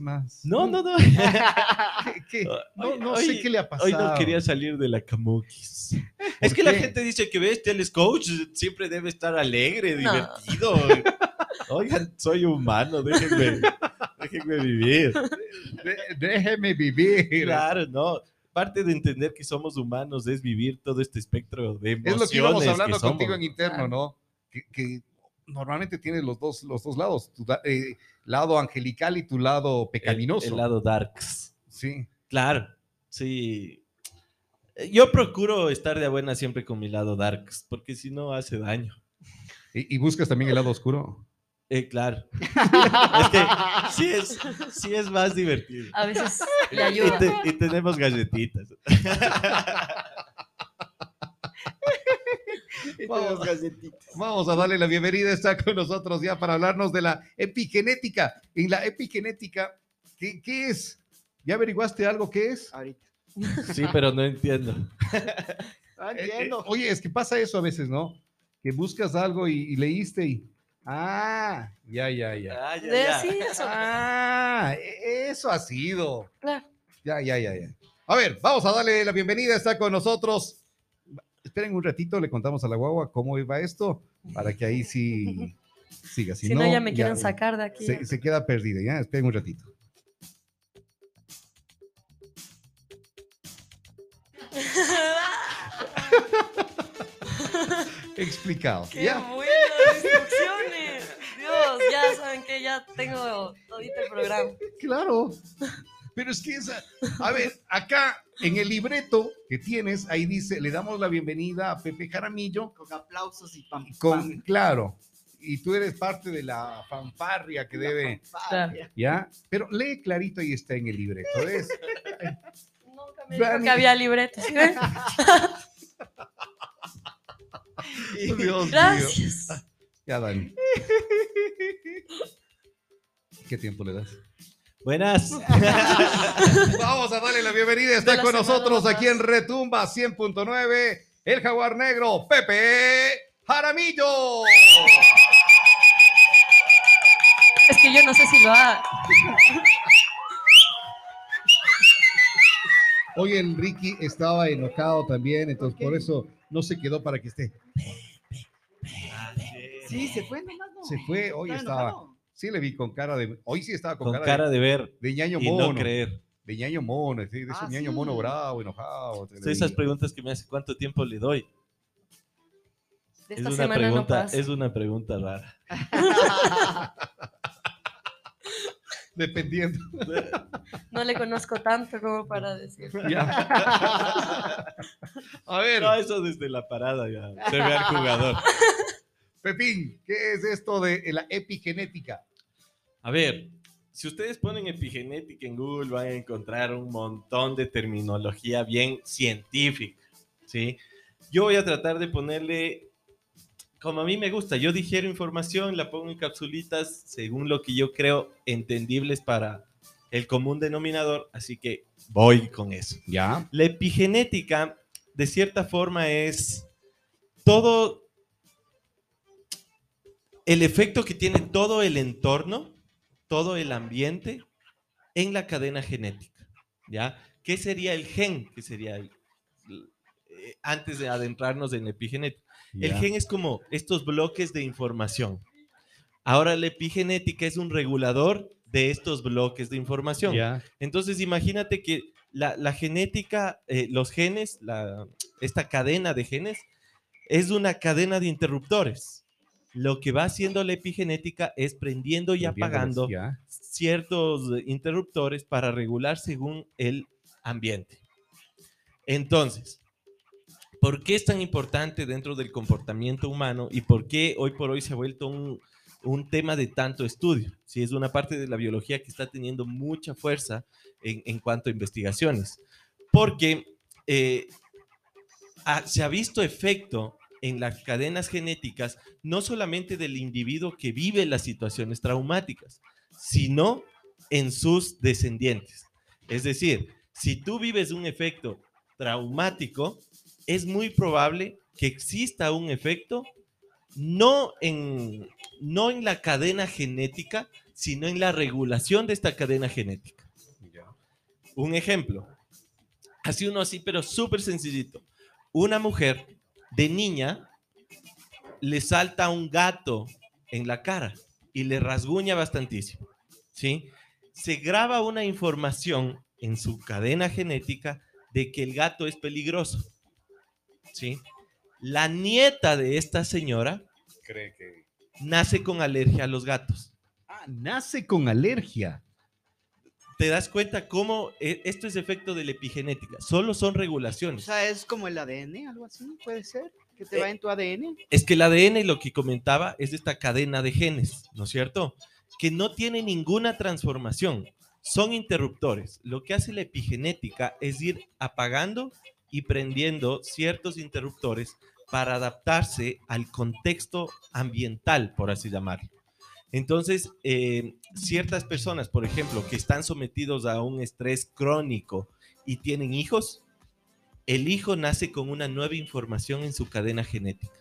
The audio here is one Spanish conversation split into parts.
más. No, no, no. ¿Qué- qué? No, no hoy- sé qué le ha pasado. Hoy no quería salir de la camuquis. Es que la qué? gente dice que ves, él es coach, siempre debe estar alegre, No. divertido. Oigan, soy humano, déjenme, déjenme vivir. De- déjeme vivir. Claro, no. Parte de entender que somos humanos es vivir todo este espectro de Es emociones lo que íbamos hablando somos. contigo en interno. ¿no? Que, que normalmente tienes los dos, los dos lados, tu eh, lado angelical y tu lado El- pecaminoso. El, lado darks. Sí. Claro, sí. Yo procuro estar de buena siempre con mi lado darks, porque si no hace daño. Y, y buscas también el lado oscuro. Eh, claro. es que sí es, sí es más divertido. A veces le Y, ayuda. te- y tenemos galletitas. Vamos, Vamos a darle la bienvenida. Está con nosotros ya para hablarnos de la epigenética. En la epigenética, ¿qué, qué es? ¿Ya averiguaste algo qué es? Ahorita. Sí, pero no entiendo. Ah, Eh, eh, entiendo. oye, es que pasa eso a veces, ¿no? Que buscas algo y, y leíste y. Ah, ya, ya, ya. Ah, ya, ya. eso. Ah, e- eso ha sido. Claro. Ya, ya, ya, ya. A ver, vamos a darle la bienvenida. Está con nosotros. Esperen un ratito, le contamos a la guagua cómo iba esto, para que ahí sí siga. Si, Si no, ya me quieren sacar de aquí. Se, se queda perdida, ya. Esperen un ratito. Explicado. ¡Qué ¿ya? buenas instrucciones! Dios, ya saben que ya tengo todito el programa. Claro. Pero es que esa. A ver, acá en el libreto que tienes, ahí dice: le damos la bienvenida a Pepe Jaramillo. Con aplausos y pam. Con, claro. Y tú eres parte de la fanfarria que debe. Fanfarria. ¿Ya? Pero lee clarito, ahí está en el libreto. ¿ves? Nunca me dijo que había mío. Gracias. Ya, Dani. ¿Qué tiempo le das? Buenas. Vamos a darle la bienvenida. Está con nosotros aquí en Retumba 100.9, el jaguar negro, Pepe Jaramillo. Es que yo no sé si lo ha. Hoy el Ricky estaba enojado también, entonces por eso no se quedó para que esté. Sí, se fue nomás, ¿no? Se fue, hoy estaba. enojado. Sí, le vi con cara de. Hoy sí estaba con, Con cara, cara de ver de, de ñaño y mono. no creer. de ñaño mono, sí, de ese Ah, ñaño sí. mono bravo, enojado. esas preguntas que me hace cuánto tiempo le doy. De Es esta una semana pregunta, es una pregunta rara. Dependiendo. No le conozco tanto como para decir. Ya. A ver, No, eso desde la parada ya. Se ve al jugador. Pepín, ¿qué es esto de la epigenética? A ver, si ustedes ponen epigenética en Google van a encontrar un montón de terminología bien científica, ¿sí? Yo voy a tratar de ponerle, como a mí me gusta, yo digiero información, la pongo en capsulitas según lo que yo creo entendibles para el común denominador, así que voy con eso. Ya. La epigenética, de cierta forma, es todo el efecto que tiene todo el entorno, todo el ambiente en la cadena genética. ¿Ya? ¿Qué sería el gen? ¿Qué sería el- eh, antes de adentrarnos en la epigenética? El gen es como estos bloques de información. Ahora la epigenética es un regulador de estos bloques de información. Entonces, imagínate que la, la genética, eh, los genes, la- esta cadena de genes, es una cadena de interruptores. Lo que va haciendo la epigenética es prendiendo y apagando Ya. ciertos eh, interruptores para regular según el ambiente. Entonces, ¿por qué es tan importante dentro del comportamiento humano y por qué hoy por hoy se ha vuelto un, un tema de tanto estudio? Si es una parte de la biología que está teniendo mucha fuerza en, en cuanto a investigaciones. Porque eh, ha- se ha visto efecto en las cadenas genéticas no solamente del individuo que vive las situaciones traumáticas, sino en sus descendientes. Es decir, si tú vives un efecto traumático, es muy probable que exista un efecto no en, no en la cadena genética, sino en la regulación de esta cadena genética. Un ejemplo, así uno así, pero súper sencillito. Una mujer de niña le salta un gato en la cara y le rasguña bastantísimo, ¿sí? Se graba una información en su cadena genética de que el gato es peligroso, ¿sí? La nieta de esta señora Cree que. nace con alergia a los gatos. Ah, nace con alergia. ¿Te das cuenta cómo eh, esto es efecto de la epigenética? Solo son O regulaciones. sea, es como el ADN, algo así, puede ser. Que te Eh, va en tu ADN. Es que el ADN, lo que comentaba, es esta cadena de genes, ¿no es cierto? Que no tiene ninguna transformación. Son interruptores. Lo que hace la epigenética es ir apagando y prendiendo ciertos interruptores para adaptarse al contexto ambiental, por así llamarlo. Entonces, eh, ciertas personas, por ejemplo, que están sometidos a un estrés crónico y tienen hijos, el hijo nace con una nueva información en su cadena genética.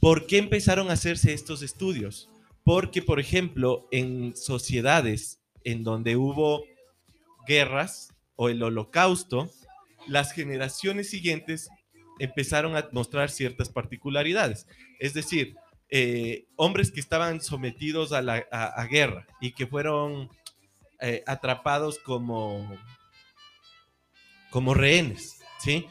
¿Por qué empezaron a hacerse estos estudios? Porque, por ejemplo, en sociedades en donde hubo guerras o el holocausto, las generaciones siguientes empezaron a mostrar ciertas particularidades. Es decir, eh, hombres que estaban sometidos a la a- a guerra y que fueron eh, atrapados como, como rehenes, ¿sí?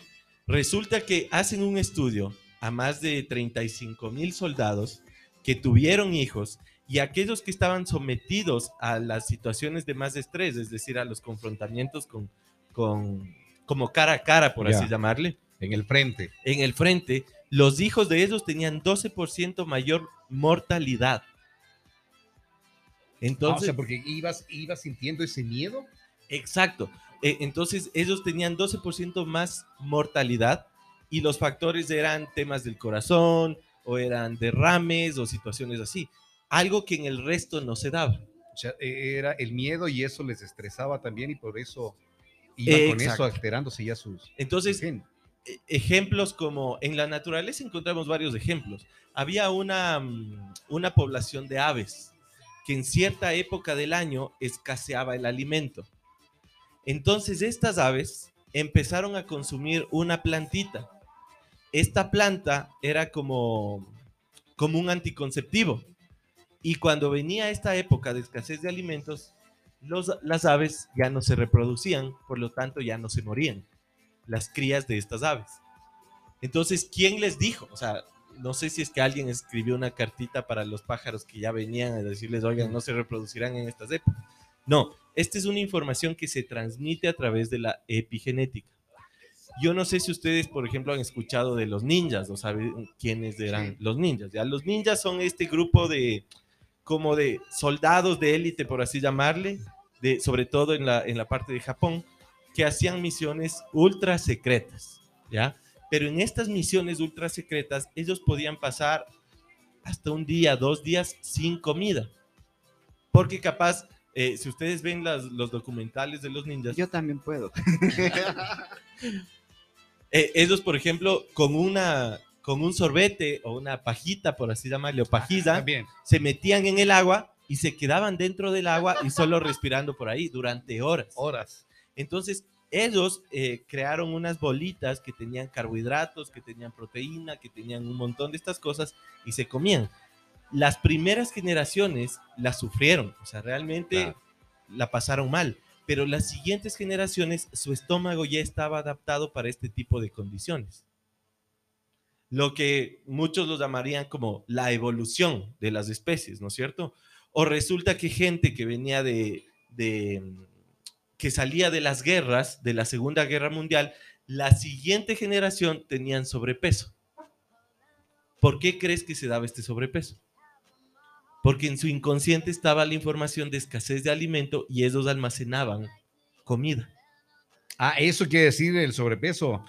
Resulta que hacen un estudio a más de 35 mil soldados que tuvieron hijos y aquellos que estaban sometidos a las situaciones de más estrés, es decir, a los confrontamientos con, con como cara a cara, por así llamarle, En el frente. en el frente, los hijos de ellos tenían 12% mayor mortalidad. Ah, o Entonces, sea, porque ibas, ibas sintiendo ese miedo. Exacto. Eh, entonces, ellos tenían 12% más mortalidad y los factores eran temas del corazón o eran derrames o situaciones así. Algo que en el resto no se daba. O sea, e- era el miedo y eso les estresaba también y por eso iban con eso alterándose ya sus. Entonces, ejemplos como en la naturaleza encontramos varios ejemplos. Había una, mm, una población de aves que en cierta época del año escaseaba el alimento. Entonces estas aves empezaron a consumir una plantita. Esta planta era como, como un anticonceptivo. Y cuando venía esta época de escasez de alimentos, los- las aves ya no se reproducían, por lo tanto ya no se morían las crías de estas aves. Entonces, ¿quién les dijo? O sea, no sé si es que alguien escribió una cartita para los pájaros que ya venían a decirles, oigan, no se reproducirán en estas épocas. No, esta es una información que se transmite a través de la epigenética. Yo no sé si ustedes, por ejemplo, han escuchado de los ninjas, o saben quiénes eran Sí. los ninjas. Ya los ninjas son este grupo de como de soldados de élite, por así llamarle, de, sobre todo en la, en la parte de Japón, que hacían misiones ultra secretas, ¿ya? Pero en estas misiones ultra secretas, ellos podían pasar hasta un día, dos días sin comida. Porque capaz, eh, si ustedes ven las- los documentales de los ninjas, Yo también puedo. eh, ellos, por ejemplo, con, una, con un sorbete o una pajita, por así llamarle, o También. se metían en el agua y se quedaban dentro del agua y solo respirando por ahí durante horas. Horas. Entonces, ellos eh, crearon unas bolitas que tenían carbohidratos, que tenían proteína, que tenían un montón de estas cosas y se comían. Las primeras generaciones las sufrieron, o sea, realmente Claro. la pasaron mal, pero las siguientes generaciones su estómago ya estaba adaptado para este tipo de condiciones. Lo que muchos lo llamarían como la evolución de las especies, ¿no es cierto? O resulta que gente que venía de, de que salía de las guerras, de la Segunda Guerra Mundial, la siguiente generación tenían sobrepeso. ¿Por qué crees que se daba este sobrepeso? Porque en su inconsciente estaba la información de escasez de alimento y ellos almacenaban comida. Ah, eso quiere decir el sobrepeso.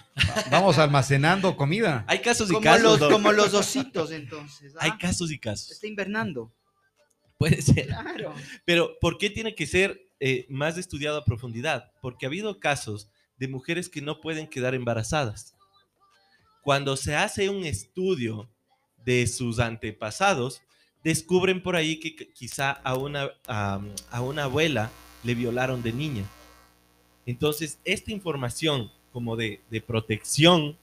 Vamos almacenando comida. Hay casos y Como casos. como los ositos, entonces. Hay ¿ah? casos y casos. Está invernando. Puede ser. Claro. Pero ¿por qué tiene que ser eh, más estudiado a profundidad? Porque ha habido casos de mujeres que no pueden quedar embarazadas. Cuando se hace un estudio de sus antepasados, descubren por ahí que qu- quizá a una, a una abuela le violaron de niña. Entonces, esta información como de, de protección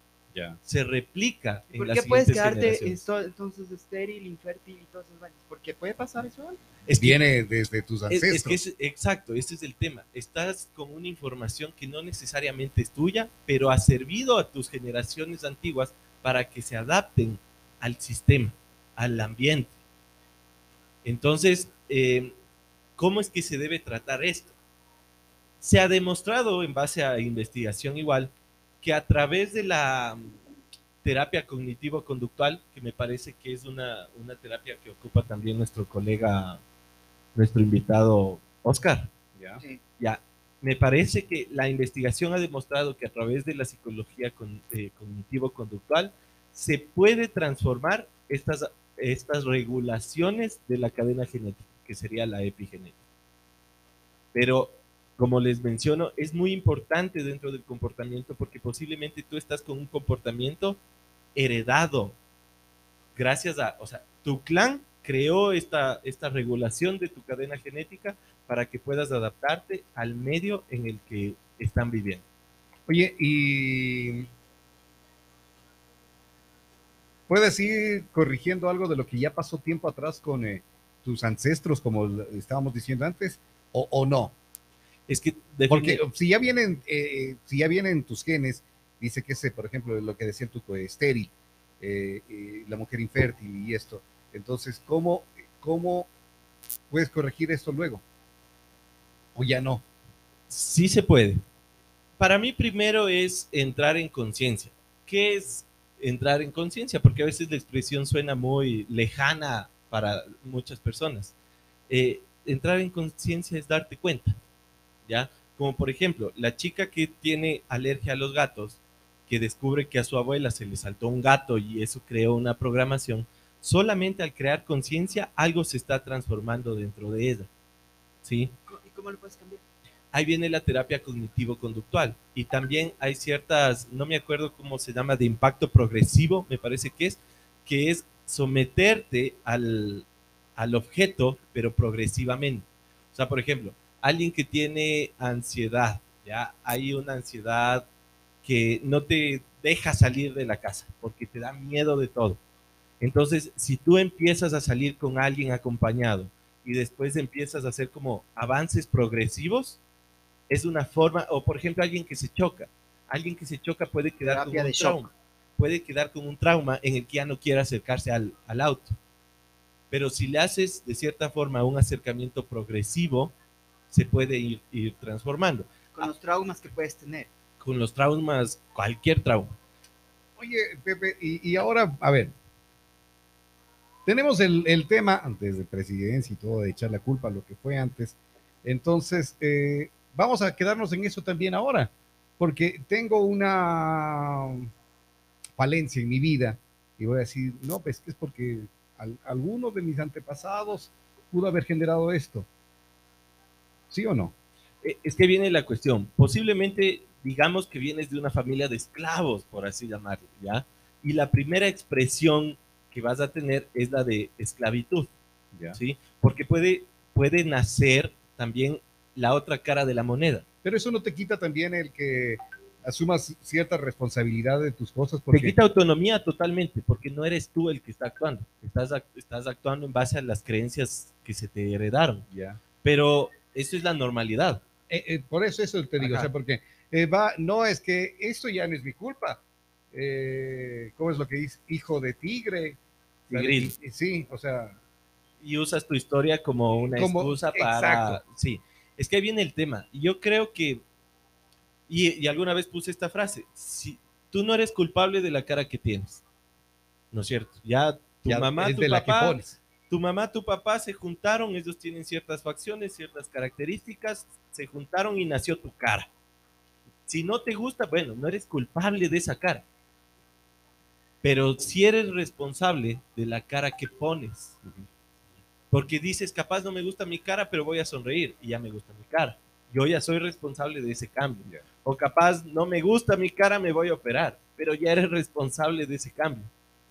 Se replica en ¿Por las qué puedes quedarte esto- entonces estéril, infértil y todas esas vainas? ¿Por qué puede pasar eso? Es que- Viene desde tus Es, ancestros. es que es- exacto, ese es el tema. Estás con una información que no necesariamente es tuya, pero ha servido a tus generaciones antiguas para que se adapten al sistema, al ambiente. Entonces, eh, ¿cómo es que se debe tratar esto? Se ha demostrado, en base a investigación igual, que a través de la mm, terapia cognitivo-conductual, que me parece que es una, una terapia que ocupa también nuestro colega nuestro invitado Oscar. Ya. Sí. Ya, me parece que la investigación ha demostrado que a través de la psicología con- eh, cognitivo-conductual se puede transformar estas, estas regulaciones de la cadena genética, que sería la epigenética. Pero, como les menciono, es muy importante dentro del comportamiento porque posiblemente tú estás con un comportamiento heredado gracias a, o sea, tu clan creó esta, esta regulación de tu cadena genética para que puedas adaptarte al medio en el que están viviendo. Oye, y puedes ir corrigiendo algo de lo que ya pasó tiempo atrás con eh, tus ancestros, como estábamos diciendo antes, o no. Es que Porque si ya vienen, eh, si ya vienen tus genes, dice que ese, por ejemplo, lo que decía tu co- estéril, eh, eh, la mujer infértil y esto. Entonces, ¿cómo, ¿cómo puedes corregir esto luego? O ya no. sí se puede. Para mí primero es entrar en conciencia. ¿Qué es entrar en conciencia? Porque a veces la expresión suena muy lejana para muchas personas. Eh, entrar en conciencia es darte cuenta, ¿ya? Como por ejemplo, la chica que tiene alergia a los gatos, que descubre que a su abuela se le saltó un gato y eso creó una programación, solamente al crear conciencia algo se está transformando dentro de ella, ¿sí? ¿Y cómo lo puedes cambiar? ahí viene la terapia cognitivo-conductual. Y también hay ciertas, no me acuerdo cómo se llama, de impacto progresivo, me parece que es, que es someterte al, al objeto, pero progresivamente. O sea, por ejemplo, alguien que tiene ansiedad, ya hay una ansiedad que no te deja salir de la casa porque te da miedo de todo. Entonces, si tú empiezas a salir con alguien acompañado y después empiezas a hacer como avances progresivos, es una forma, o por ejemplo, alguien que se choca. Alguien que se choca puede quedar con un shock. trauma. Puede quedar con un trauma en el que ya no quiere acercarse al, al auto. Pero si le haces de cierta forma un acercamiento progresivo, se puede ir, ir transformando. Con los traumas que puedes tener. Con los traumas, cualquier trauma. Oye, Pepe, y, y ahora, a ver, tenemos el, el tema antes de presidencia y todo, de echar la culpa a lo que fue antes. Entonces, eh, vamos a quedarnos en eso también ahora, porque tengo una falencia en mi vida y voy a decir, no, pues que es porque al- alguno de mis antepasados pudo haber generado esto. ¿Sí o no? Eh, Es que viene la cuestión. Posiblemente digamos que vienes de una familia de esclavos, por así llamarlo, ¿ya? Y la primera expresión que vas a tener es la de esclavitud, Ya. ¿sí? Porque puede, puede nacer también la otra cara de la moneda. Pero eso no te quita también el que asumas cierta responsabilidad de tus cosas, porque Te quita autonomía totalmente, porque no eres tú el que está actuando. Estás, estás actuando en base a las creencias que se te heredaron. ya. Pero eso es la normalidad. Eh, eh, por eso eso te digo, Ajá. o sea, porque eh, va, no es que esto ya no es mi culpa. Eh, ¿Cómo es lo que dice? Hijo de tigre. Tigril. Sí, o sea, y usas tu historia como una Como- excusa para... exacto. Sí, es que ahí viene el tema. Yo creo que, y, y alguna vez puse esta frase, si tú no eres culpable de la cara que tienes, ¿no es cierto? Ya tu ya mamá, es tu de la que papá, pones. Tu mamá, tu papá se juntaron, ellos tienen ciertas facciones, ciertas características, se juntaron y nació tu cara. Si no te gusta, bueno, no eres culpable de esa cara. Pero si eres responsable de la cara que pones. Porque dices, capaz no me gusta mi cara, pero voy a sonreír y ya me gusta mi cara. yo ya soy responsable de ese cambio. O capaz no me gusta mi cara, me voy a operar, pero ya eres responsable de ese cambio.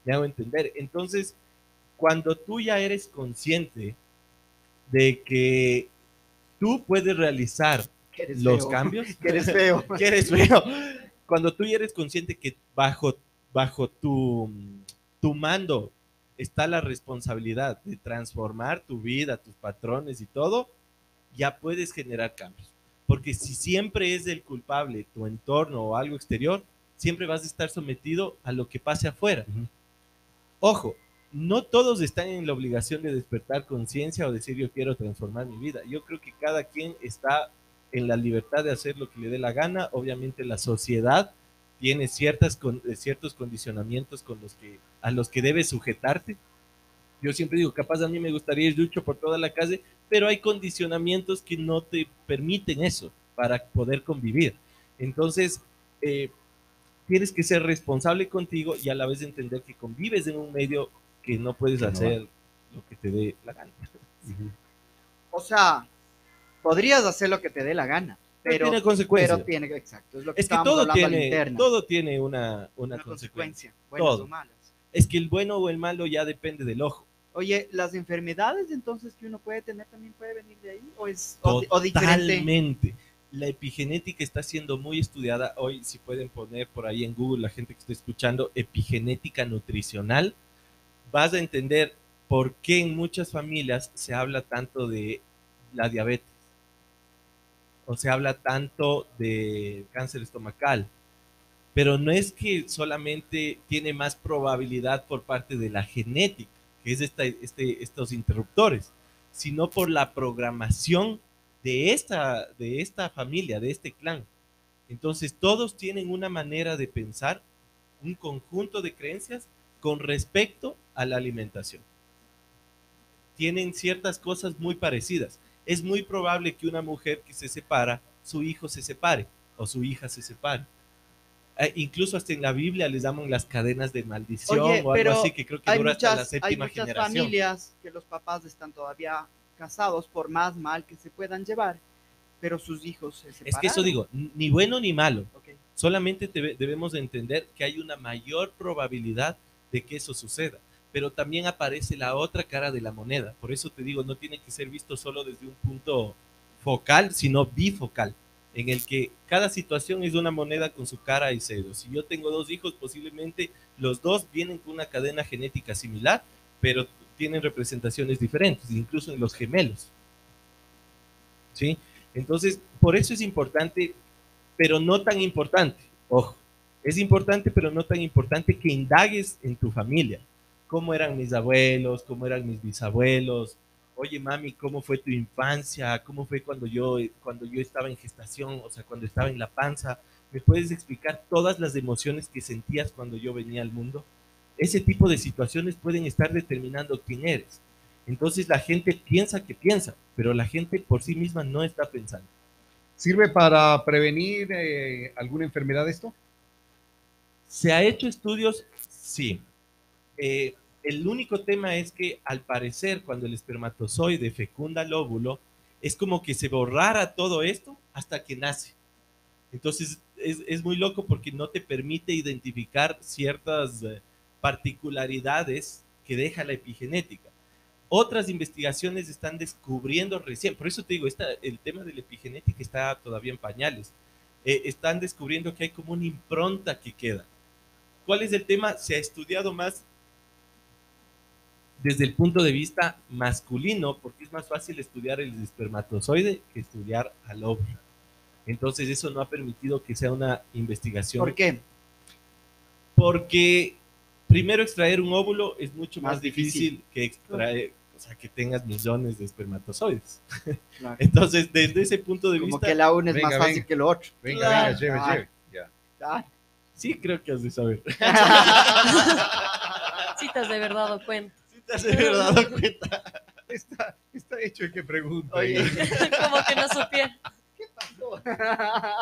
Me hago entender. Entonces, cuando tú ya eres consciente de que tú puedes realizar los feo. cambios, Que eres feo. que eres feo. Cuando tú ya eres consciente que bajo, bajo tu, tu mando está la responsabilidad de transformar tu vida, tus patrones y todo, ya puedes generar cambios. Porque si siempre es el culpable tu entorno o algo exterior, siempre vas a estar sometido a lo que pase afuera. Ojo, no todos están en la obligación de despertar conciencia o decir yo quiero transformar mi vida. Yo creo que cada quien está en la libertad de hacer lo que le dé la gana. Obviamente la sociedad tiene ciertas eh, ciertos condicionamientos con los que, a los que debes sujetarte. Yo siempre digo, capaz a mí me gustaría ir lucho por toda la calle, pero hay condicionamientos que no te permiten eso para poder convivir. Entonces, eh, tienes que ser responsable contigo y a la vez entender que convives en un medio que no puedes Que no hacer lo que te dé la gana. O sea, podrías hacer lo que te dé la gana, pero, tiene consecuencias. pero tiene, exacto, es lo que es que todo tiene, todo tiene una, una, una consecuencia. consecuencia, buenas Todo. o malas. Es que el bueno o el malo ya depende del ojo. Oye, las enfermedades entonces que uno puede tener también puede venir de ahí o es o. Totalmente. La epigenética está siendo muy estudiada. Hoy, si pueden poner por ahí en Google, la gente que está escuchando, epigenética nutricional, vas a entender por qué en muchas familias se habla tanto de la diabetes o se habla tanto de cáncer estomacal. Pero no es que solamente tiene más probabilidad por parte de la genética, que es esta- este, estos interruptores, sino por la programación de esta, de esta familia, de este clan. Entonces todos tienen una manera de pensar, un conjunto de creencias con respecto a la alimentación. Tienen ciertas cosas muy parecidas. Es muy probable que una mujer que se separa, su hijo se separe o su hija se separe. Eh, incluso hasta en la Biblia les llaman las cadenas de maldición Oye, o algo así que creo que Hay dura hasta la muchas, hay séptima muchas generación. familias que los papás están todavía casados por más mal que se puedan llevar, pero sus hijos se separaron. Es que eso digo, ni bueno ni malo. Ok. Solamente debe- debemos de entender que hay una mayor probabilidad de que eso suceda. Pero también aparece la otra cara de la moneda. Por eso te digo, no tiene que ser visto solo desde un punto focal, sino bifocal, en el que cada situación es una moneda con su cara y cero. Si yo tengo dos hijos, posiblemente los dos vienen con una cadena genética similar, pero tienen representaciones diferentes, incluso en los gemelos. ¿Sí? Entonces, por eso es importante, pero no tan importante. Ojo, es importante, pero no tan importante que indagues en tu familia. ¿Cómo eran mis abuelos? ¿Cómo eran mis bisabuelos? Oye, mami, ¿cómo fue tu infancia? ¿Cómo fue cuando yo, cuando yo estaba en gestación? O sea, cuando estaba en la panza. ¿Me puedes explicar todas las emociones que sentías cuando yo venía al mundo? Ese tipo de situaciones pueden estar determinando quién eres. Entonces la gente piensa que piensa, pero la gente por sí misma no está pensando. ¿Sirve para prevenir eh, alguna enfermedad esto? ¿Se ha hecho estudios? Sí. Eh, el único tema es que al parecer cuando el espermatozoide fecunda el óvulo, es como que se borrara todo esto hasta que nace. Entonces es, muy loco porque no te permite identificar ciertas eh, particularidades que deja la epigenética. Otras investigaciones están descubriendo recién, por eso te digo, esta, el tema de la epigenética está todavía en pañales. Eh, están descubriendo que hay como una impronta que queda. ¿Cuál es el tema? Se ha estudiado más desde el punto de vista masculino, porque es más fácil estudiar el espermatozoide que estudiar al óvulo. Entonces eso no ha permitido que sea una investigación. ¿Por qué? Porque primero extraer un óvulo es mucho más, Más difícil, difícil. que extraer, o sea, que tengas millones de espermatozoides. Claro. Entonces, desde ese punto de Como vista, que la una es Venga, más fácil venga. que lo otro. Venga, Claro. venga, lleve, Ah. lleve. Ya. Sí creo que has de saber. Sí te has de verdad dado cuenta. Sí te has de haber dado cuenta. Está, está hecho el que pregunta. Oye. ahí. Como que no supiera.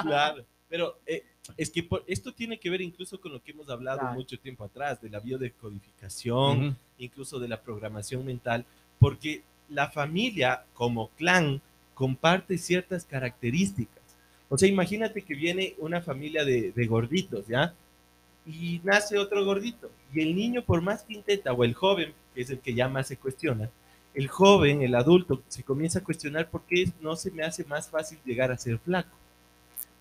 Claro, pero eh, es que por- esto tiene que ver incluso con lo que hemos hablado Claro. mucho tiempo atrás, de la biodecodificación, Ujú. incluso de la programación mental, porque la familia como clan comparte ciertas características. O sea, imagínate que viene una familia de, gorditos, ¿ya? Y nace otro gordito. Y el niño, por más que intenta, o el joven, que es el que ya más se cuestiona, el joven, el adulto, se comienza a cuestionar por qué no se me hace más fácil llegar a ser flaco.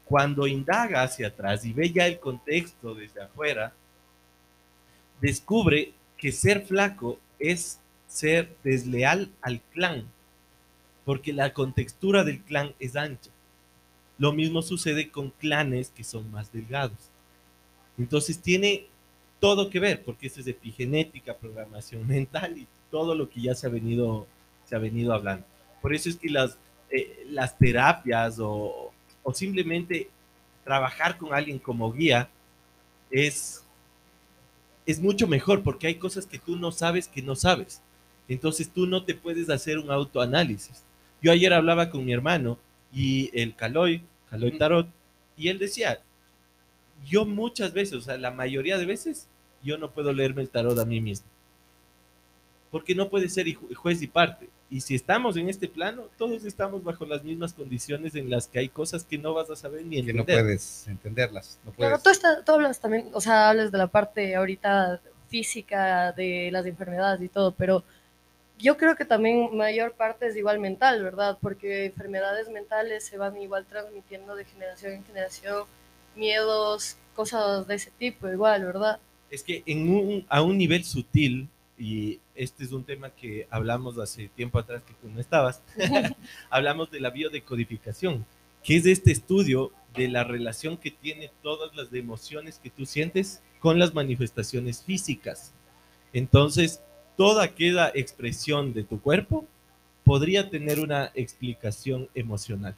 Cuando indaga hacia atrás y ve ya el contexto desde afuera, descubre que ser flaco es ser desleal al clan, porque la contextura del clan es ancha. Lo mismo sucede con clanes que son más delgados. Entonces tiene todo que ver, porque esto es epigenética, programación mental y todo lo que ya se ha venido, se ha venido hablando. Por eso es que las, eh, las terapias o, o simplemente trabajar con alguien como guía es, es mucho mejor porque hay cosas que tú no sabes que no sabes. Entonces tú no te puedes hacer un autoanálisis. Yo ayer hablaba con mi hermano y el Caloy, Caloy Tarot, y él decía, yo muchas veces, o sea, la mayoría de veces, yo no puedo leerme el tarot a mí mismo. Porque no puede ser juez y parte. Y si estamos en este plano, todos estamos bajo las mismas condiciones en las que hay cosas que no vas a saber ni Que no entender. puedes entenderlas. No Claro, puedes. tú, estás- tú hablas también, o sea, hablas de la parte ahorita física de las enfermedades y todo, pero yo creo que también mayor parte es igual mental, ¿verdad? Porque enfermedades mentales se van igual transmitiendo de generación en generación, miedos, cosas de ese tipo, igual, ¿verdad? Es que en un, a un nivel sutil, y este es un tema que hablamos hace tiempo atrás que tú no estabas, hablamos de la biodecodificación, que es este estudio de la relación que tiene todas las emociones que tú sientes con las manifestaciones físicas. Entonces, toda aquella expresión de tu cuerpo podría tener una explicación emocional.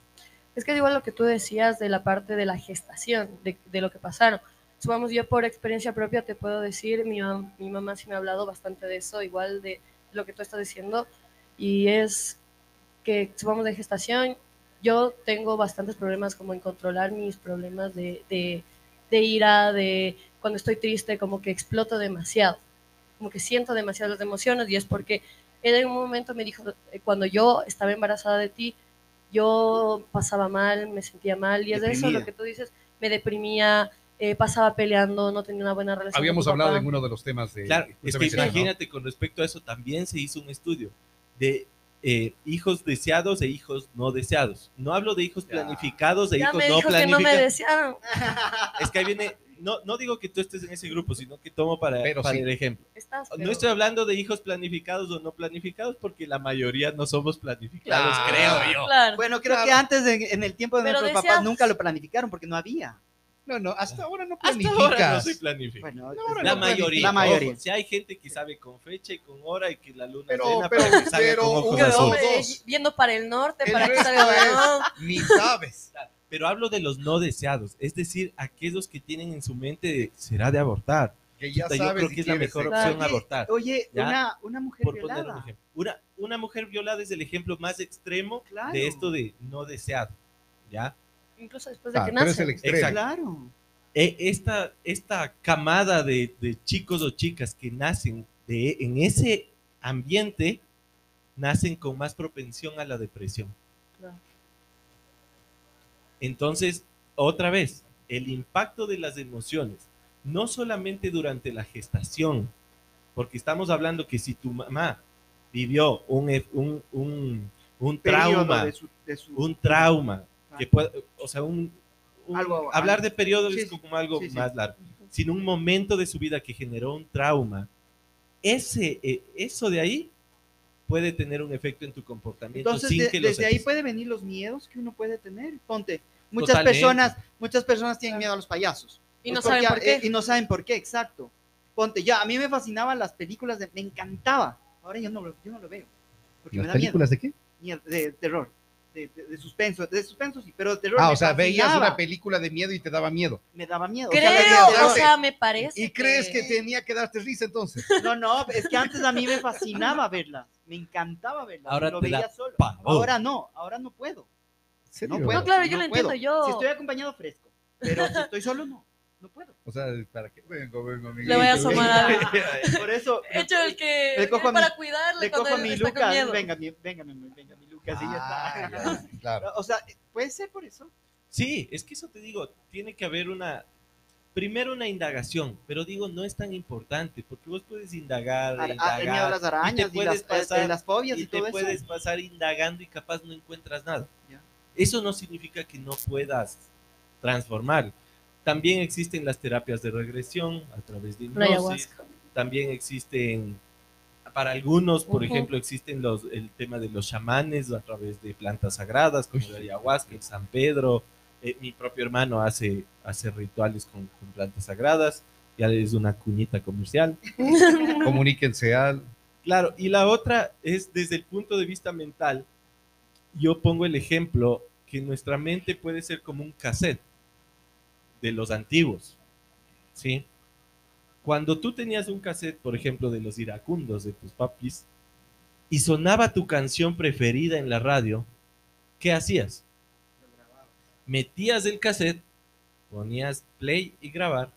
Es que igual lo que tú decías de la parte de la gestación, de, lo que pasaron. Supongamos, yo por experiencia propia te puedo decir, mi, mam- mi mamá sí me ha hablado bastante de eso, igual de lo que tú estás diciendo, y es que, supongamos, de gestación, yo tengo bastantes problemas como en controlar mis problemas de, de ira, de cuando estoy triste, como que exploto demasiado, como que siento demasiado las emociones, y es porque él en un momento me dijo, eh, cuando yo estaba embarazada de ti, yo pasaba mal, me sentía mal, y es de eso lo que tú dices, me deprimía, eh, pasaba peleando, no tenía una buena relación. Habíamos hablado papá. en uno de los temas de. Claro, es que eso, ¿no? imagínate, con respecto a eso también se hizo un estudio de eh, hijos deseados e hijos no deseados. No hablo de hijos Ya. planificados e Ya hijos me no dijo que no me planificados. desearon. es que ahí viene, no, no digo que tú estés en ese grupo, sino que tomo para, Pero para sí. el ejemplo. Estás, No pero- estoy hablando de hijos planificados o no planificados, porque la mayoría no somos planificados, Claro. creo yo. Claro. Bueno, creo Claro. que antes en, en el tiempo de Pero nuestros papás nunca lo planificaron porque no había. No, no, hasta ahora no Hasta planificas. ahora no se planifica. Bueno, es- la no mayoría. La mayoría. ojo, si hay gente que sabe con fecha y con hora y que la luna Pero- llena pero- para que salga pero con ojos uno Que, hombre, Dos. viendo para el norte, El para que salga. Ni sabes. Pero hablo de los no deseados, es decir, aquellos que tienen en su mente de, será de abortar. Que ya Puta, yo sabes creo si que es la mejor opción Oye, abortar. Oye, una, una mujer Por poner un violada. ejemplo. Una, una mujer violada es el ejemplo más extremo Claro. de esto de no deseado. ¿Ya? Incluso después de Ah, que pero es nace. el extremo. Exacto. Claro. E- esta, esta camada de, de chicos o chicas que nacen de, en ese ambiente nacen con más propensión a la depresión. Entonces, otra vez, el impacto de las emociones, no solamente durante la gestación, porque estamos hablando que si tu mamá vivió un, e- un, un, un trauma, de su, de su- un trauma, que puede, o sea, un, Algo- hablar de periodo Sí, es como algo Sí, sí. más largo, sino un momento de su vida que generó un trauma, ese, eh, eso de ahí puede tener un efecto en tu comportamiento Entonces, sin de- que lo desde ahí pueden venir los miedos que uno puede tener. Ponte, muchas Totalmente. personas, muchas personas tienen miedo a los payasos. Y Pues no saben por qué. eh, y no saben por qué, exacto. Ponte, ya, a mí me fascinaban las películas, de, me encantaba. Ahora yo no, lo- yo no lo veo. Porque me ¿Las da películas de qué? miedo, de terror, de, de- de suspenso, de suspenso sí, pero de terror Ah, me o sea, veías una película de miedo y te daba miedo. me daba miedo. O Creo, sea, de- de- o sea, me parece. ¿Y crees que tenía que darte risa entonces? No, no, es que antes a mí me fascinaba verlas, me encantaba verlas, Ahora lo veía solo. pavor. Ahora no, ahora no puedo. No puedo. No, claro, yo no lo puedo. entiendo, yo- Si estoy acompañado, fresco. Pero si estoy solo, no. No puedo. O sea, ¿para qué? Vengo, vengo, mi Le voy a asomar a- Por eso He hecho el que Le cojo a es para cuidarle le cuando cojo a mi Lucas. Venga, mi, venga, mi, venga, mi Lucas. y ya Ah, está. ya, claro. O sea, puede ser por eso. Sí, es que eso te digo, tiene que haber una, primero una indagación, pero digo, no es tan importante, porque vos puedes indagar, Ar- indagar, ah, el miedo a las arañas y, puedes las, pasar- eh, las fobias y, y te puedes eso. pasar indagando y capaz no encuentras nada. Ya. Eso no significa que no puedas transformar. También existen las terapias de regresión a través de hipnosis. ayahuasca. También existen, para algunos, por ejemplo, existen los, el tema de los chamanes a través de plantas sagradas, como la ayahuasca, el San Pedro. Eh, mi propio hermano hace, hace rituales con, con plantas sagradas. Ya es una cuñita comercial. Comuníquense al. Claro, y la otra es desde el punto de vista mental. Yo pongo el ejemplo que nuestra mente puede ser como un cassette de los antiguos, ¿sí? Cuando tú tenías un cassette, por ejemplo, de los iracundos de tus papis, y sonaba tu canción preferida en la radio, ¿qué hacías? Metías el cassette, ponías play y grabar,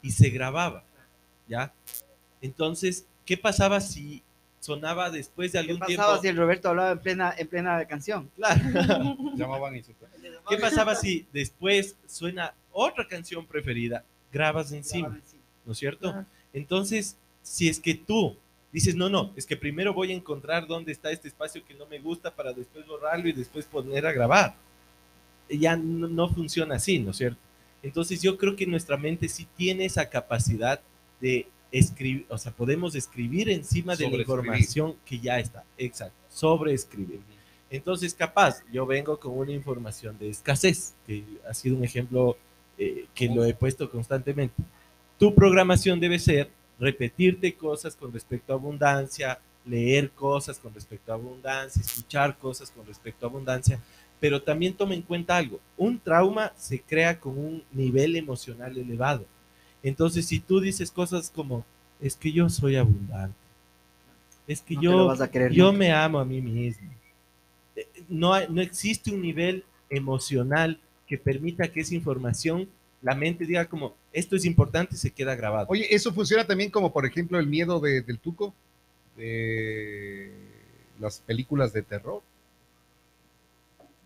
y se grababa, ¿ya? Entonces, ¿qué pasaba si sonaba después de ¿Qué algún pasaba tiempo? si el Roberto hablaba en plena, en plena canción? Claro. Llamaban y se ¿Qué pasaba si después suena otra canción preferida, grabas encima, ¿no es cierto? Ajá. Entonces, si es que tú dices, no, no, es que primero voy a encontrar dónde está este espacio que no me gusta para después borrarlo y después poner a grabar. Ya no, no funciona así, ¿no es cierto? Entonces yo creo que nuestra mente sí tiene esa capacidad de escribir, o sea, podemos escribir encima de la información que ya está, exacto, sobreescribir. Entonces, capaz, yo vengo con una información de escasez, que ha sido un ejemplo eh, que lo he puesto constantemente. Tu programación debe ser repetirte cosas con respecto a abundancia, leer cosas con respecto a abundancia, escuchar cosas con respecto a abundancia, pero también toma en cuenta algo, un trauma se crea con un nivel emocional elevado. Entonces, si tú dices cosas como, es que yo soy abundante, es que No yo, vas a yo nunca. me amo a mí mismo, eh, no, no existe un nivel emocional que permita que esa información, la mente diga como, esto es importante y se queda grabado. Oye, eso funciona también como, por ejemplo, el miedo de- del tuco de las películas de terror.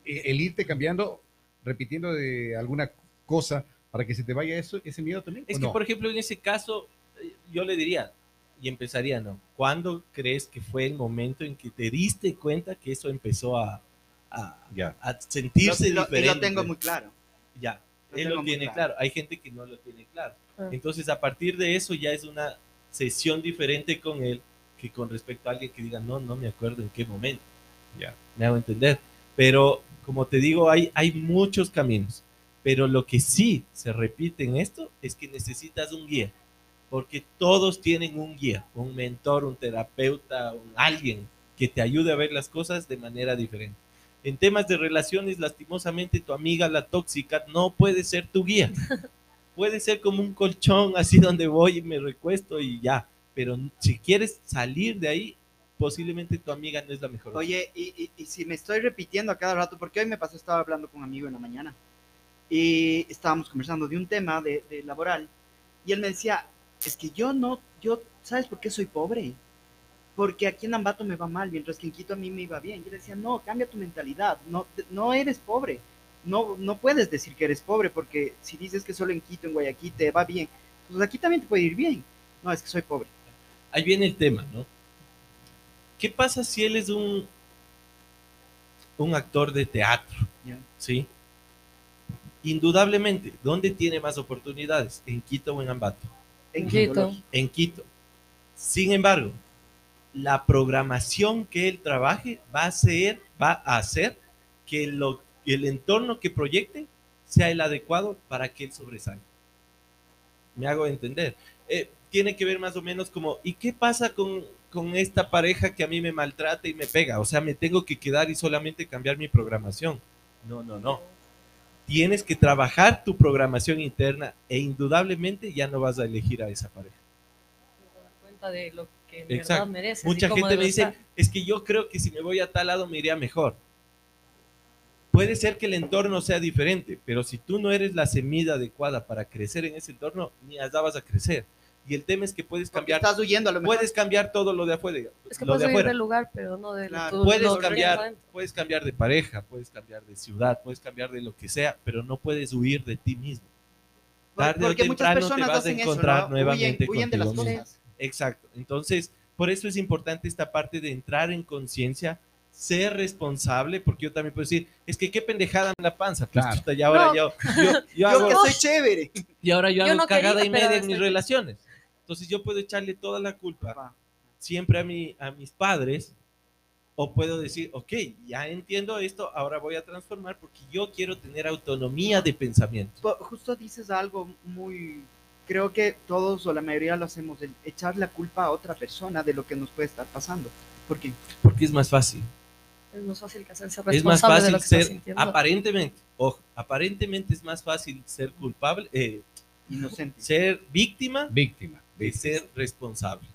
E- El irte cambiando, repitiendo de alguna cosa para que se te vaya eso, ese miedo también. Es ¿o que, no? por ejemplo, en ese caso, eh, yo le diría, y empezaría, ¿no? ¿Cuándo crees que fue el momento en que te diste cuenta que eso empezó a, a, Ya. a sentirse Lo- lo- y diferente? lo tengo muy claro. Ya, Lo él lo tiene claro. claro. Hay gente que no lo tiene claro. Ah. Entonces, a partir de eso ya es una sesión diferente con él que con respecto a alguien que diga, no, no me acuerdo en qué momento. Ya. Me hago entender. Pero, como te digo, hay, hay muchos caminos. Pero lo que sí se repite en esto es que necesitas un guía. Porque todos tienen un guía, un mentor, un terapeuta, un alguien que te ayude a ver las cosas de manera diferente. En temas de relaciones, lastimosamente, tu amiga, la tóxica, no puede ser tu guía. Puede ser como un colchón así donde voy y me recuesto y ya. Pero si quieres salir de ahí, posiblemente tu amiga no es la mejor. Oye, y, y- y si me estoy repitiendo a cada rato, porque hoy me pasó, estaba hablando con un amigo en la mañana y estábamos conversando de un tema de, de laboral y él me decía, es que yo no, yo, ¿sabes por qué soy pobre? Porque aquí en Ambato me va mal, mientras que en Quito a mí me iba bien. Yo le decía, no, cambia tu mentalidad, no, no eres pobre, no, no puedes decir que eres pobre, porque si dices que solo en Quito, en Guayaquil te va bien, pues aquí también te puede ir bien. No, es que soy pobre. Ahí viene el tema, ¿no? ¿Qué pasa si él es un, un actor de teatro? Ya. ¿Sí? Indudablemente, ¿dónde tiene más oportunidades? ¿En Quito o en Ambato? En Quito. Quito. En Quito. Sin embargo, la programación que él trabaje va a ser, va a hacer que el entorno que proyecte sea el adecuado para que él sobresalga. Me hago entender. Eh, tiene que ver más o menos como, ¿y qué pasa con, esta pareja que a mí me maltrata y me pega? O sea, me tengo que quedar y solamente cambiar mi programación. No, no, no. Tienes que trabajar tu programación interna e indudablemente ya no vas a elegir a esa pareja. cuenta de lo que en Exacto. verdad mereces. y Mucha gente me dice, estar. es que yo creo que si me voy a tal lado me iría mejor. puede ser que el entorno sea diferente, pero si tú no eres la semilla adecuada para crecer en ese entorno, ni allá vas a crecer. Y el tema es que puedes Porque cambiar, estás huyendo a lo mejor. puedes cambiar todo lo de afuera. Es que lo puedes de afuera. del lugar, pero no de Claro. Puedes lo- cambiar, puedes cambiar de pareja, puedes cambiar de ciudad, puedes cambiar de lo que sea, pero no puedes huir de ti mismo. Tarde o Porque muchas temprano te personas vas a hacen eso, encontrar ¿no? nuevamente Huyen, huyen de las cosas. Exacto. Entonces, por eso es importante esta parte de entrar en conciencia, ser responsable, porque yo también puedo decir, es que qué pendejada en la panza. Pues, Claro. chuta, y ahora No. yo, yo, yo Yo que soy chévere. y ahora yo Yo hago no cagada quería, y media en mis relaciones. Entonces yo puedo echarle toda la culpa Pa. siempre a, mi, a mis padres, o puedo decir, ok, ya entiendo esto, ahora voy a transformar porque yo quiero tener autonomía de pensamiento. Po- Justo dices algo muy... Creo que todos o la mayoría lo hacemos, el echar la culpa a otra persona de lo que nos puede estar pasando. Porque Porque es más fácil. Es más fácil que hacerse Es más responsable de fácil lo que estás ser, sintiendo. aparentemente, ojo, aparentemente es más fácil ser culpable, eh, inocente. ser víctima Víctima. de ser responsable.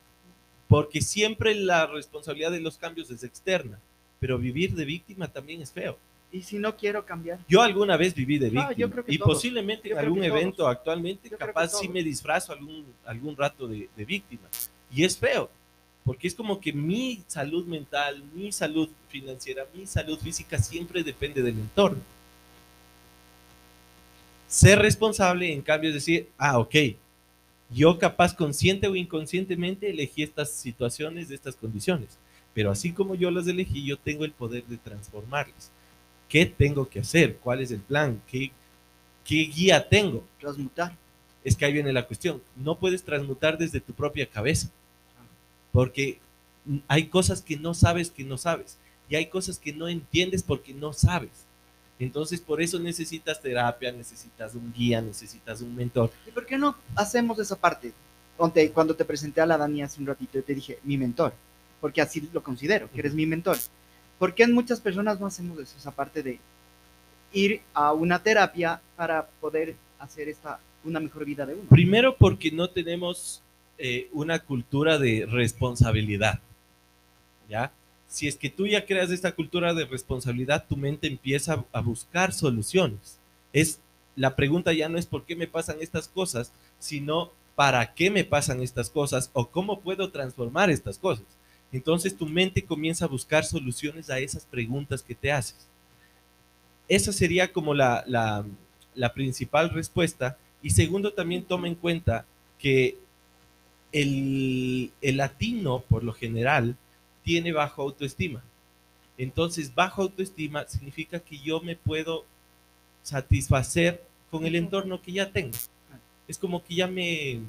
Porque siempre la responsabilidad de los cambios es externa, pero vivir de víctima también es feo. Y si no quiero cambiar, Yo alguna vez viví de Ah, víctima yo creo que y todos. posiblemente Yo en algún todos. evento actualmente Yo capaz sí me disfrazo algún, algún rato de, de víctima. Y es feo, porque es como que mi salud mental, mi salud financiera, mi salud física siempre depende del entorno. Ser responsable, en cambio, es decir, ah, ok, yo capaz consciente o inconscientemente elegí estas situaciones, estas condiciones, pero así como yo las elegí, yo tengo el poder de transformarlas. ¿Qué tengo que hacer? ¿Cuál es el plan? ¿Qué, qué guía tengo? transmutar. Es que ahí viene la cuestión. No puedes transmutar desde tu propia cabeza, porque hay cosas que no sabes que no sabes, y hay cosas que no entiendes porque no sabes. Entonces, por eso necesitas terapia, necesitas un guía, necesitas un mentor. ¿Y por qué no hacemos esa parte? Cuando te presenté a la Dani hace un ratito, yo te dije, mi mentor, porque así lo considero, que eres mi mentor. ¿Por qué muchas personas no hacemos eso, esa parte de ir a una terapia para poder hacer esta una mejor vida de uno? Primero porque no tenemos eh, una cultura de responsabilidad. ¿Ya? Si es que tú ya creas esta cultura de responsabilidad, tu mente empieza a buscar soluciones. Es la pregunta ya no es por qué me pasan estas cosas, sino para qué me pasan estas cosas o cómo puedo transformar estas cosas. Entonces tu mente comienza a buscar soluciones a esas preguntas que te haces. Esa sería como la, la, la principal respuesta. Y segundo, también toma en cuenta que el, el latino, por lo general, tiene bajo autoestima. Entonces, bajo autoestima significa que yo me puedo satisfacer con el entorno que ya tengo. Es como que ya me...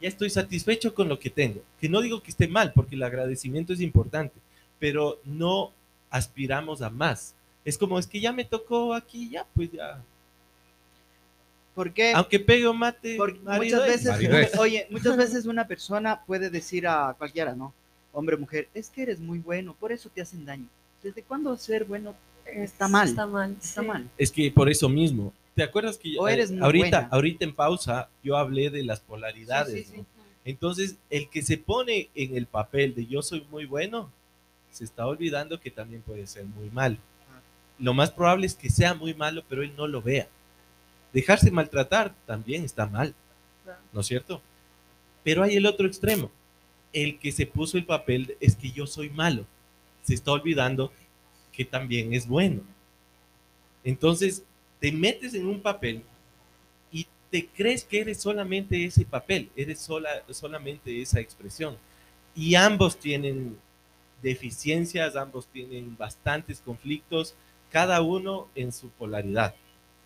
Ya estoy satisfecho con lo que tengo. Que no digo que esté mal, porque el agradecimiento es importante, pero no aspiramos a más. Es como, es que ya me tocó aquí, ya, pues ya. ¿Por qué? Aunque pegue o mate, Porque muchas es. veces, oye, muchas veces una persona puede decir a cualquiera, ¿no? Hombre o mujer, es que eres muy bueno, por eso te hacen daño. ¿Desde cuándo ser bueno está mal? Está mal. está sí. mal? Es que por eso mismo. ¿Te acuerdas que eres ahorita, buena. ahorita en pausa yo hablé de las polaridades? Sí, sí, sí. ¿no? Entonces, el que se pone en el papel de yo soy muy bueno, se está olvidando que también puede ser muy malo. Lo más probable es que sea muy malo, pero él no lo vea. Dejarse maltratar también está mal. ¿no es cierto? Pero hay el otro extremo. El que se puso el papel de, es que yo soy malo. Se está olvidando que también es bueno. Entonces, te metes en un papel y te crees que eres solamente ese papel, eres sola, solamente esa expresión. Y ambos tienen deficiencias, ambos tienen bastantes conflictos, cada uno en su polaridad.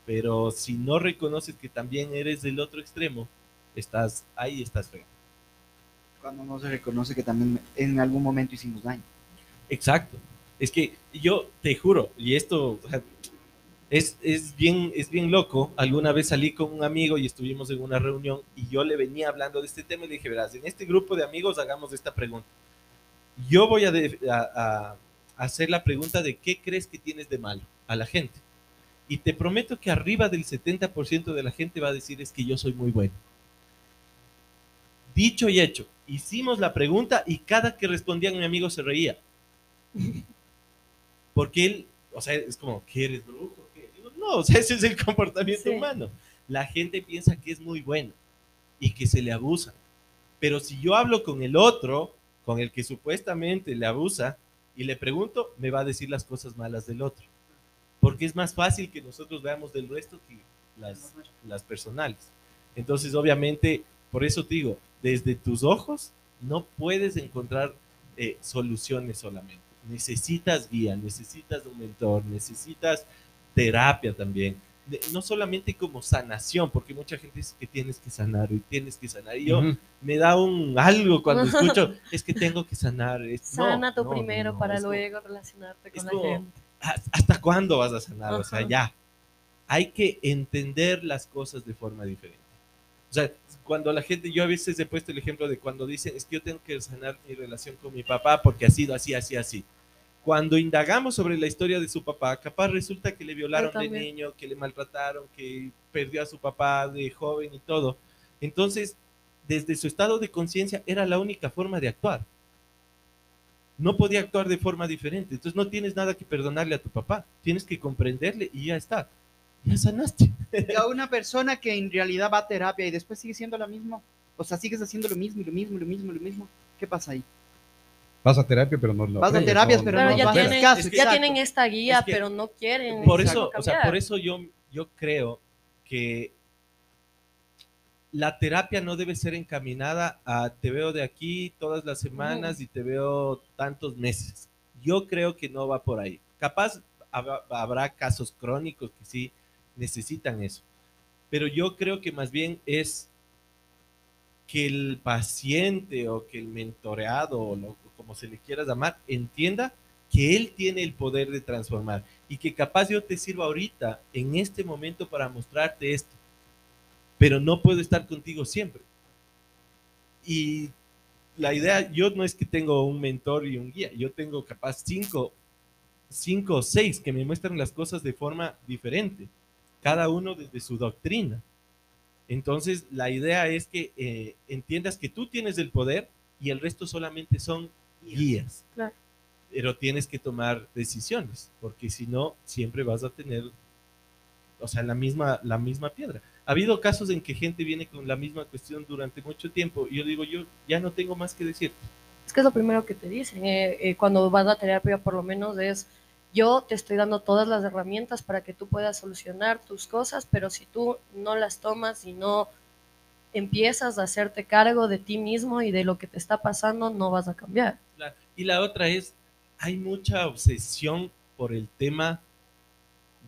Pero si no reconoces que también eres del otro extremo, estás ahí, estás feo. Cuando no se reconoce que también en algún momento hicimos daño. Exacto. Es que yo te juro, y esto es, es, bien, es bien loco. Alguna vez salí con un amigo y estuvimos en una reunión y yo le venía hablando de este tema y le dije, verás, en este grupo de amigos hagamos esta pregunta. Yo voy a, de- a- a hacer la pregunta de qué crees que tienes de malo a la gente. Y te prometo que arriba del 70% de la gente va a decir es que yo soy muy bueno. Dicho y hecho, hicimos la pregunta y cada que respondía mi amigo se reía. Porque él o sea, es como, ¿qué eres brujo? O sea, ese es el comportamiento Sí. humano. La gente piensa que es muy bueno y que se le abusa. Pero si yo hablo con el otro, con el que supuestamente le abusa, y le pregunto, me va a decir las cosas malas del otro. Porque es más fácil que nosotros veamos del resto que las, las personales. Entonces, obviamente, por eso te digo, desde tus ojos no puedes encontrar eh, soluciones solamente. Necesitas guía, necesitas un mentor, necesitas terapia también. De- no solamente como sanación, porque mucha gente dice que tienes que sanar y tienes que sanar. Y yo Ujú. me da un algo cuando escucho, es que tengo que sanar. Es- no, Sana tú no, no, primero no, para es como, luego relacionarte es con la como- gente. "¿Has- ¿Hasta cuándo vas a sanar? O sea, ya. Hay que entender las cosas de forma diferente. O sea, cuando la gente, yo a veces he puesto el ejemplo de cuando dicen, es que yo tengo que sanar mi relación con mi papá porque ha sido así, así, así. Cuando indagamos sobre la historia de su papá, capaz resulta que le violaron de niño, que le maltrataron, que perdió a su papá de joven y todo. Entonces, desde su estado de conciencia era la única forma de actuar. No podía actuar de forma diferente. Entonces no tienes nada que perdonarle a tu papá. Tienes que comprenderle y ya está. Ya sanaste. Y a una persona que en realidad va a terapia y después sigue siendo la misma, o sea, sigues haciendo lo mismo lo mismo y lo mismo y lo mismo, ¿qué pasa ahí? Vas a terapia, pero no lo Vas a terapias, no- pero no ya vas a tienen, caso, Es que- ya tienen esta guía, Es que- pero no quieren. Por eso, o sea, por eso yo, yo creo que la terapia no debe ser encaminada a te veo de aquí todas las semanas y te veo tantos meses. Yo creo que no va por ahí. Capaz hab- habrá casos crónicos que sí necesitan eso. Pero yo creo que más bien es que el paciente o que el mentoreado o lo, como se le quiera llamar entienda que él tiene el poder de transformar y que capaz yo te sirva ahorita en este momento para mostrarte esto, pero no puedo estar contigo siempre. Y la idea, yo no es que tengo un mentor y un guía, yo tengo capaz cinco, cinco o seis que me muestran las cosas de forma diferente, cada uno desde su doctrina. Entonces, la idea es que eh, entiendas que tú tienes el poder y el resto solamente son guías. Claro. Pero tienes que tomar decisiones, porque si no, siempre vas a tener, o sea, la misma, la misma piedra. Ha habido casos en que gente viene con la misma cuestión durante mucho tiempo y yo digo, yo ya no tengo más que decir. Es que es lo primero que te dicen. eh, eh, cuando vas a terapia, por lo menos es, yo te estoy dando todas las herramientas para que tú puedas solucionar tus cosas, pero si tú no las tomas y no empiezas a hacerte cargo de ti mismo y de lo que te está pasando, no vas a cambiar. Y la otra es, hay mucha obsesión por el tema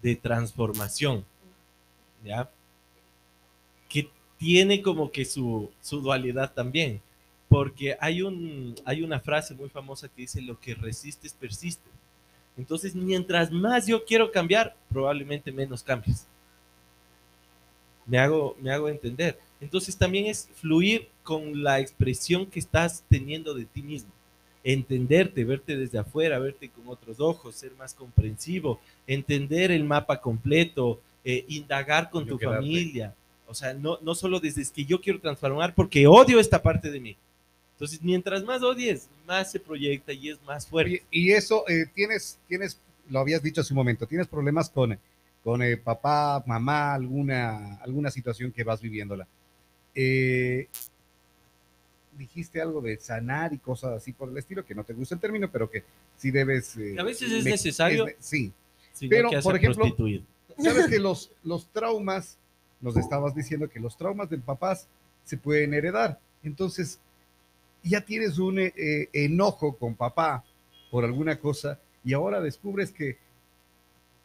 de transformación, ¿ya? Que tiene como que su, su dualidad también, porque hay, un, hay una frase muy famosa que dice, lo que resistes persiste. Entonces, mientras más yo quiero cambiar, probablemente menos cambies. Me hago, me hago entender. Entonces, también es fluir con la expresión que estás teniendo de ti mismo entenderte, verte desde afuera, verte con otros ojos, ser más comprensivo, entender el mapa completo, eh, indagar con tu quedarte. familia. O sea, no, no solo desde es que yo quiero transformar porque odio esta parte de mí. Entonces, mientras más odies, más se proyecta y es más fuerte. Y eso, eh, tienes, tienes, lo habías dicho hace un momento, tienes problemas con, con eh, papá, mamá, alguna, alguna situación que vas viviéndola. Eh, dijiste algo de sanar y cosas así por el estilo, que no te gusta el término, pero que sí debes... eh, A veces es me- necesario. es ne- sí, pero, que por ejemplo, prostituir. sabes que los, los traumas, nos estabas diciendo que los traumas del papás se pueden heredar. Entonces, ya tienes un eh, eh, enojo con papá por alguna cosa y ahora descubres que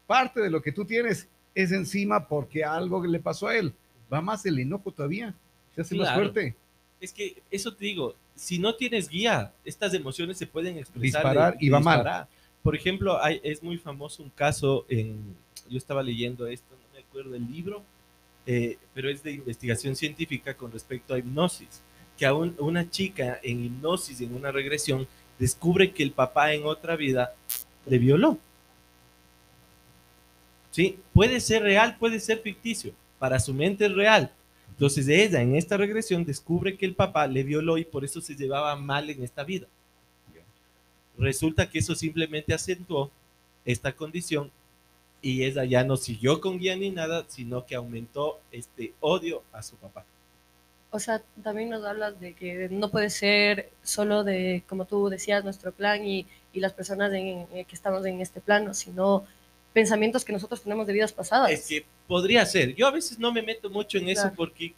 parte de lo que tú tienes es encima porque algo le pasó a él. Va más el enojo todavía. Hace más fuerte. Es que eso te digo, si no tienes guía, estas emociones se pueden expresar. Disparar y va mal. Por ejemplo, hay, es muy famoso un caso en, yo estaba leyendo esto, no me acuerdo el libro, eh, pero es de investigación científica con respecto a hipnosis, que a un- una chica en hipnosis, en una regresión, descubre que el papá en otra vida le violó. ¿Sí? Puede ser real, puede ser ficticio. Para su mente es real. Entonces ella en esta regresión descubre que el papá le violó y por eso se llevaba mal en esta vida. Resulta que eso simplemente acentuó esta condición y ella ya no siguió con guía ni nada, sino que aumentó este odio a su papá. O sea, también nos hablas de que no puede ser solo de, como tú decías, nuestro plan y, y las personas en- en- que estamos en este plano, sino pensamientos que nosotros tenemos de vidas pasadas. Es que podría ser. Yo a veces no me meto mucho en eso Claro. porque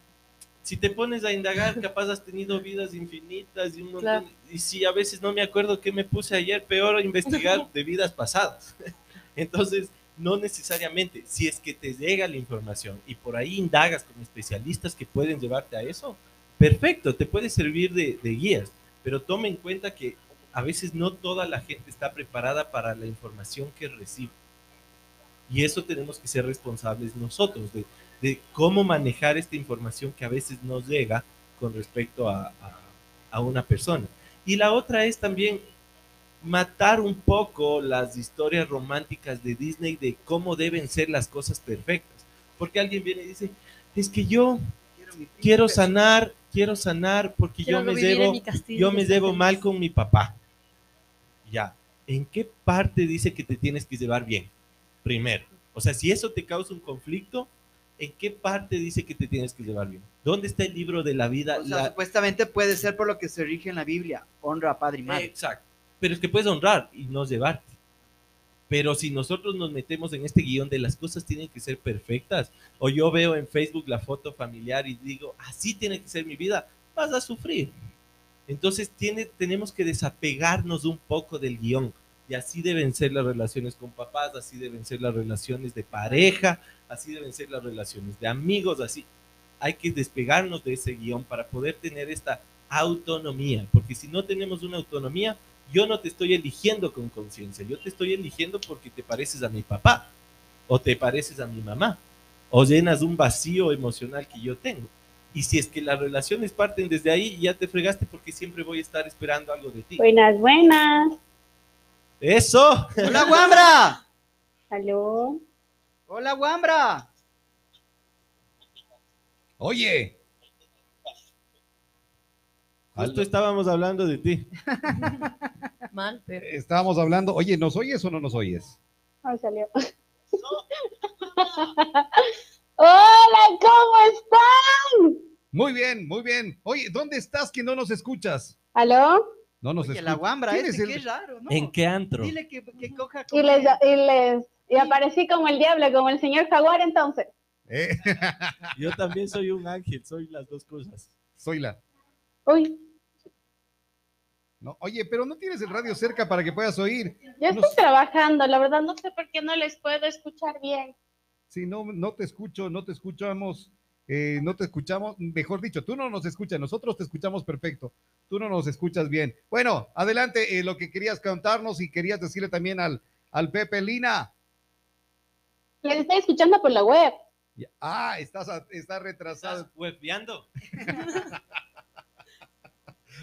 si te pones a indagar, capaz has tenido vidas infinitas y un montón. Claro. Y si a veces no me acuerdo qué me puse ayer, peor a investigar de vidas pasadas. Entonces, no necesariamente. Si es que te llega la información y por ahí indagas con especialistas que pueden llevarte a eso, perfecto, te puede servir de, de guías. Pero toma en cuenta que a veces no toda la gente está preparada para la información que recibe. Y eso tenemos que ser responsables nosotros, de, de cómo manejar esta información que a veces nos llega con respecto a, a- a una persona. Y la otra es también matar un poco las historias románticas de Disney de cómo deben ser las cosas perfectas. Porque alguien viene y dice, es que yo Quiero sanar, quiero sanar porque Quiero yo me llevo yo me llevo mal con mi papá. Ya. ¿En qué parte dice que te tienes que llevar bien? Primero. O sea, si eso te causa un conflicto, ¿en qué parte dice que te tienes que llevar bien? ¿Dónde está el libro de la vida? O sea, La- supuestamente puede ser por lo que se rige en la Biblia. Honra a padre y madre. Exacto. Pero es que puedes honrar y no llevarte. Pero si nosotros nos metemos en este guion de las cosas tienen que ser perfectas, o yo veo en Facebook la foto familiar y digo, así tiene que ser mi vida, vas a sufrir. Entonces tiene, tenemos que desapegarnos un poco del guion. Y así deben ser las relaciones con papás, así deben ser las relaciones de pareja, así deben ser las relaciones de amigos, así. Hay que despegarnos de ese guion para poder tener esta autonomía, porque si no tenemos una autonomía, yo no te estoy eligiendo con conciencia, yo te estoy eligiendo porque te pareces a mi papá o te pareces a mi mamá o llenas un vacío emocional que yo tengo. Y si es que las relaciones parten desde ahí, ya te fregaste porque siempre voy a estar esperando algo de ti. Buenas, buenas. Eso. ¡Hola, Guambra! Aló. ¡Hola, Guambra! Oye. Justo estábamos hablando de ti. Mal, pero Estábamos hablando, oye, ¿nos oyes o no nos oyes? Ahí salió. Hola, ¿cómo están? Muy bien, muy bien. Oye, ¿dónde estás que no nos escuchas? ¿Aló? No nos Oye, la escuchas. Guambra, ¿Quién este, es el- qué raro, ¿no? ¿En qué antro? Dile que, que coja Y les, y les y aparecí como el diablo, como el señor jaguar entonces. Eh, Yo también soy un ángel, soy las dos cosas. soy la. Uy, No, oye, pero no tienes el radio cerca para que puedas oír. yo estoy trabajando, la verdad no sé por qué no les puedo escuchar bien. Si no, no te escucho, no te escuchamos, eh, no te escuchamos, mejor dicho, tú no nos escuchas, nosotros te escuchamos perfecto, tú no nos escuchas bien. Bueno, adelante, eh, lo que querías contarnos y querías decirle también al, al Pepe Lina. Les estoy escuchando por la web. Ah, estás, a- estás retrasado. ¿Estás webbeando?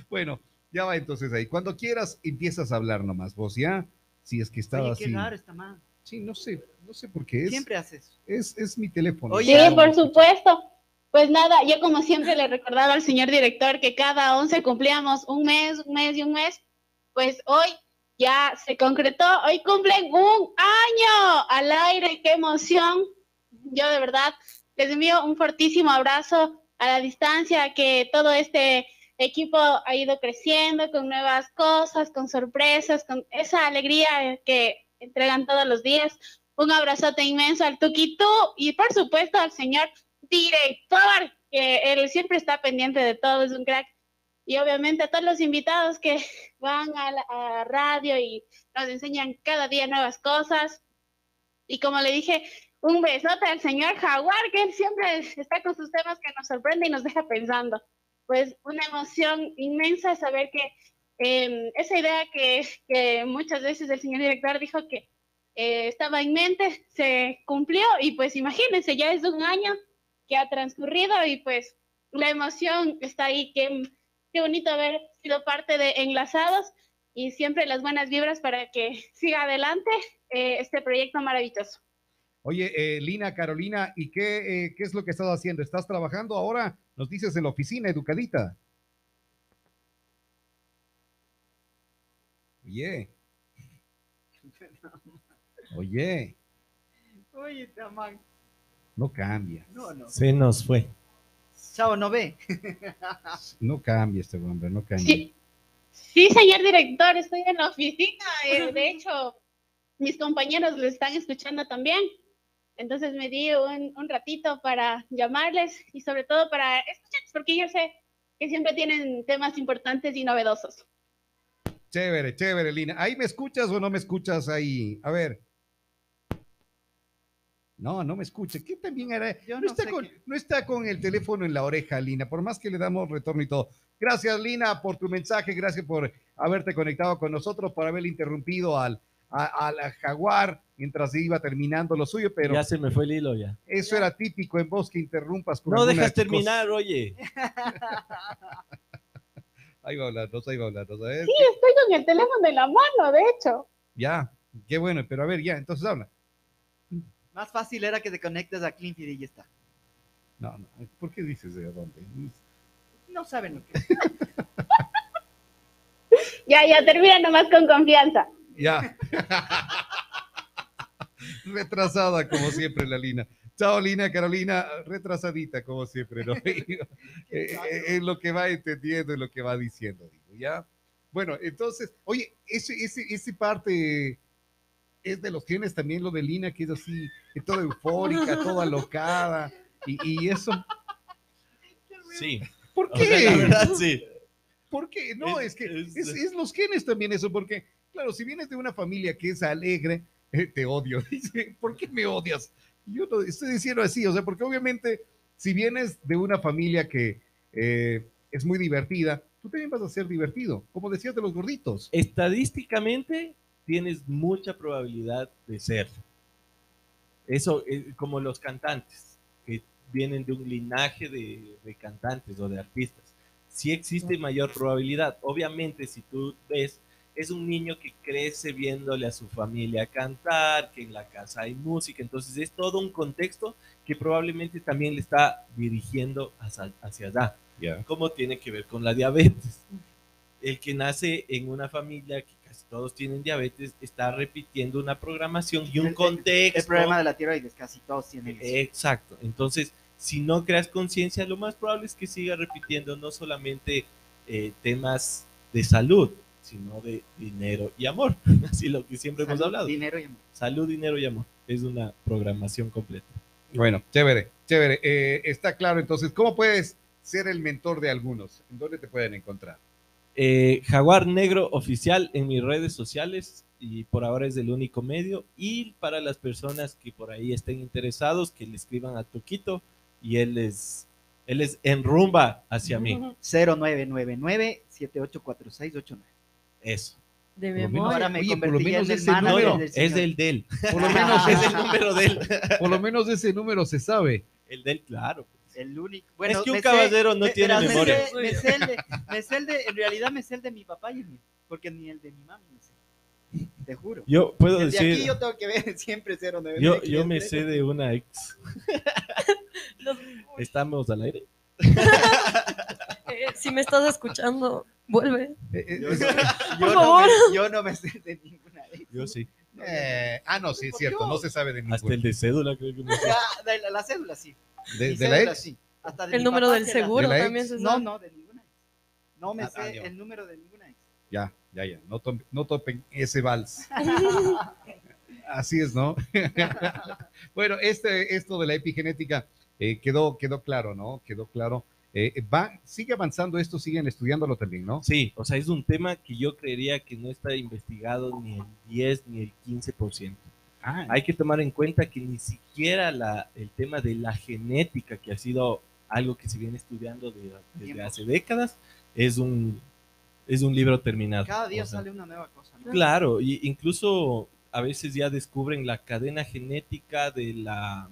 Bueno, ya va entonces ahí. Cuando quieras, empiezas a hablar nomás vos, ¿ya? Si es que estaba Oye, así. qué raro está mal. Sí, no sé, no sé por qué es. Siempre haces. Es, es mi teléfono. Oye, Sí, por supuesto. Pues nada, yo como siempre le recordaba al señor director que cada 11 cumplíamos un mes, un mes y un mes. Pues hoy ya se concretó, hoy cumplen un año al aire, qué emoción. Yo de verdad les envío un fortísimo abrazo a la distancia, que todo este equipo ha ido creciendo con nuevas cosas, con sorpresas, con esa alegría que entregan todos los días. Un abrazote inmenso al Tuquitú y por supuesto al señor director, que él siempre está pendiente de todo, es un crack. Y obviamente a todos los invitados que van a la a radio y nos enseñan cada día nuevas cosas. Y como le dije, un besote al señor Jaguar, que él siempre está con sus temas que nos sorprende y nos deja pensando. Pues una emoción inmensa saber que eh, esa idea que, que muchas veces el señor director dijo que eh, estaba en mente, se cumplió y pues imagínense, ya es un año que ha transcurrido y pues la emoción está ahí, qué, qué bonito haber sido parte de Enlazados y siempre las buenas vibras para que siga adelante eh, este proyecto maravilloso. Oye, eh, Lina, Carolina, ¿y qué, eh, qué es lo que estás haciendo? ¿Estás trabajando ahora? Nos dices en la oficina, educadita. Oye. Oye, Oye, Tamán. No cambia. No, no. Se nos fue. Chao, no ve. No cambia este hombre, no cambia. Sí, sí, señor director, estoy en la oficina. eh, de hecho, mis compañeros lo están escuchando también. Entonces me di un, un ratito para llamarles y sobre todo para escucharles, porque yo sé que siempre tienen temas importantes y novedosos. Chévere, chévere, Lina. ¿Ahí me escuchas o no me escuchas ahí? A ver. No, no me escucha. ¿Qué también era? Yo no, no está con, no está con el teléfono en la oreja, Lina, por más que le damos retorno y todo. Gracias, Lina, por tu mensaje. Gracias por haberte conectado con nosotros, por haber interrumpido al, a- al jaguar mientras iba terminando lo suyo, pero ya se me fue el hilo ya. eso era típico en vos que interrumpas. No dejas cosa. terminar, oye. Ahí va hablando, ahí va hablando. A ver, Sí, estoy con el teléfono en la mano, de hecho. ya, qué bueno, pero a ver, ya, entonces habla. Más fácil era que te conectes a Cleanfeed y ya está. No, no, ¿por qué dices de dónde? No saben lo que Ya, ya, termina nomás con confianza. Ya. Retrasada como siempre la Lina. Chao Lina, Carolina, retrasadita como siempre, ¿no? Eh, eh, Es lo que va entendiendo, es lo que va diciendo, digo, ¿ya? Bueno, entonces, oye, ese, ese, ese parte es de los genes también lo de Lina, que es así, toda eufórica, toda alocada, y, y eso, Sí. ¿por O sea, la qué? verdad, sí. ¿Por qué? No, Es- es, que es- es, es los genes también eso, porque, claro, si vienes de una familia que es alegre, eh, te odio. Dice, ¿por qué me odias? Yo no estoy diciendo así, o sea, porque obviamente, si vienes de una familia que eh, es muy divertida, tú también vas a ser divertido, como decías de los gorditos. Estadísticamente tienes mucha probabilidad de serlo. Eso, eh, como los cantantes, que vienen de un linaje de, de cantantes o de artistas. Sí existe mayor probabilidad. Obviamente, si tú ves, es un niño que crece viéndole a su familia cantar, que en la casa hay música, entonces es todo un contexto que probablemente también le está dirigiendo hacia, hacia allá. Ya. ¿Cómo tiene que ver con la diabetes? El que nace en una familia que casi todos tienen diabetes está repitiendo una programación y un El- contexto. El problema de la tiroides, casi todos tienen eso. Exacto. Entonces, si no creas conciencia, lo más probable es que siga repitiendo no solamente eh, temas de salud, sino de dinero y amor. Así lo que siempre hemos hablado. Dinero y amor. Salud, dinero y amor. Es una programación completa. Bueno, chévere, chévere. Eh, está claro, entonces, ¿cómo puedes ser el mentor de algunos? ¿En dónde te pueden encontrar? Eh, Jaguar Negro Oficial en mis redes sociales y por ahora es el único medio. Y para las personas que por ahí estén interesados, que le escriban a Toquito y él les, él les enrumba hacia mí. 0999-784689. Eso. De memoria. Ahora me Oye, por lo menos ese del es del del. Por lo menos es el número del. por lo menos ese número se sabe. El del, claro. El único. Bueno, es que un me sé- caballero no me- tiene me memoria. sé- Me sé, el de, me sé el de, en realidad me sé el de mi papá y el mío, porque ni el de mi mami me sé. Te juro. Yo puedo Desde decir, aquí yo tengo que ver siempre 09. yo, yo me sé de una ex. Los- ¿Estamos al aire? eh, si me estás escuchando, vuelve. Eh, eh, Yo, Por no favor. me, yo no me sé de ninguna ex. Yo sí. Eh, ah, no, sí, es cierto, no se sabe de Hasta ningún. el de cédula creo que me sé. Ah, de la, la cédula sí. De, de la cédula, ex. sí. Hasta de El número del seguro ¿De la también se No, sabe. no, de ninguna ex. No me Ah, sé el número de ninguna ex. Ya, ya, ya. No, to- no topen ese vals. Así es, ¿no? bueno, este, esto de la epigenética eh, quedó, quedó claro, ¿no? Quedó claro. Eh, va, sigue avanzando esto, siguen estudiándolo también, ¿no? Sí, o sea, es un tema que yo creería que no está investigado ni el 10 ni el 15%. Ah, Hay que tomar en cuenta que ni siquiera la, el tema de la genética, que ha sido algo que se viene estudiando de- desde Tiempo. hace décadas, es un, es un libro terminado. Cada día O sea, sale una nueva cosa. ¿no? Claro, y incluso a veces ya descubren la cadena genética de la,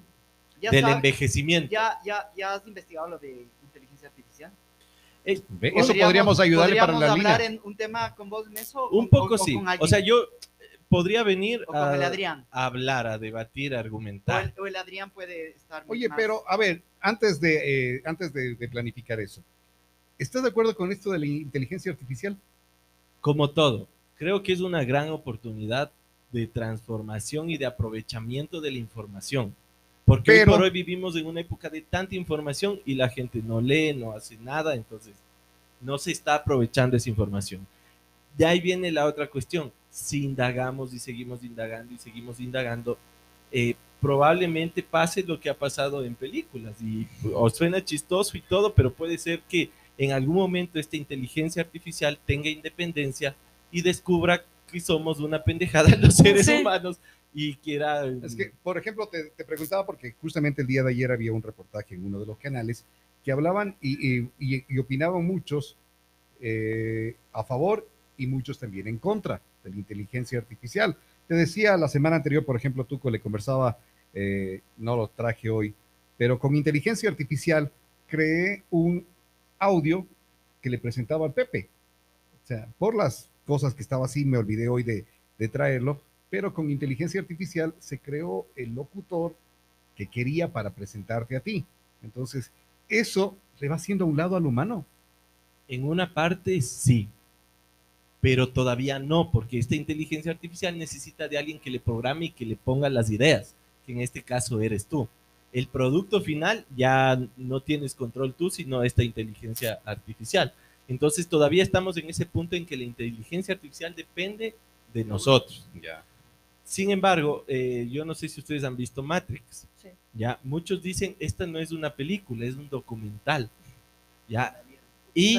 Ya del envejecimiento. ya, ya, ya has investigado lo de. Eh, Eso podríamos ayudarle para podríamos la hablar línea. en un tema con vos en eso. un o- poco o- o sí. con O sea, yo podría venir O con el a, Adrián. a hablar, a debatir, a O argumentar. el, o el Adrián puede estar. Oye, más- pero a ver, antes de, eh, antes de, de planificar eso, ¿estás de acuerdo con esto de la inteligencia artificial? Como todo, creo que es una gran oportunidad de transformación y de aprovechamiento de la información. Porque Pero- hoy por hoy vivimos en una época de tanta información y la gente no lee, no hace nada, entonces no se está aprovechando esa información. De ahí viene la otra cuestión. Si indagamos y seguimos indagando y seguimos indagando, eh, probablemente pase lo que ha pasado en películas. Y os suena chistoso y todo, pero puede ser que en algún momento esta inteligencia artificial tenga independencia y descubra que somos una pendejada los seres Sí. humanos y quiera... Es que, por ejemplo, te, te preguntaba porque justamente el día de ayer había un reportaje en uno de los canales que hablaban y, y- y- y opinaban muchos eh, a favor y muchos también en contra de la inteligencia artificial. Te decía la semana anterior, por ejemplo, Tuco le conversaba, eh, no lo traje hoy, pero con inteligencia artificial creé un audio que le presentaba al Pepe. O sea, por las cosas que estaba así, me olvidé hoy de, de traerlo, pero con inteligencia artificial se creó el locutor que quería para presentarte a ti. Entonces, eso le va haciendo a un lado al humano. En una parte sí, pero todavía no, porque esta inteligencia artificial necesita de alguien que le programe y que le ponga las ideas, que en este caso eres tú. El producto final ya no tienes control tú, sino esta inteligencia artificial. Entonces todavía estamos en ese punto en que la inteligencia artificial depende de nosotros. Sin embargo, eh, yo no sé si ustedes han visto Matrix. Sí. Ya, muchos dicen, esta no es una película, es un documental. Ya, y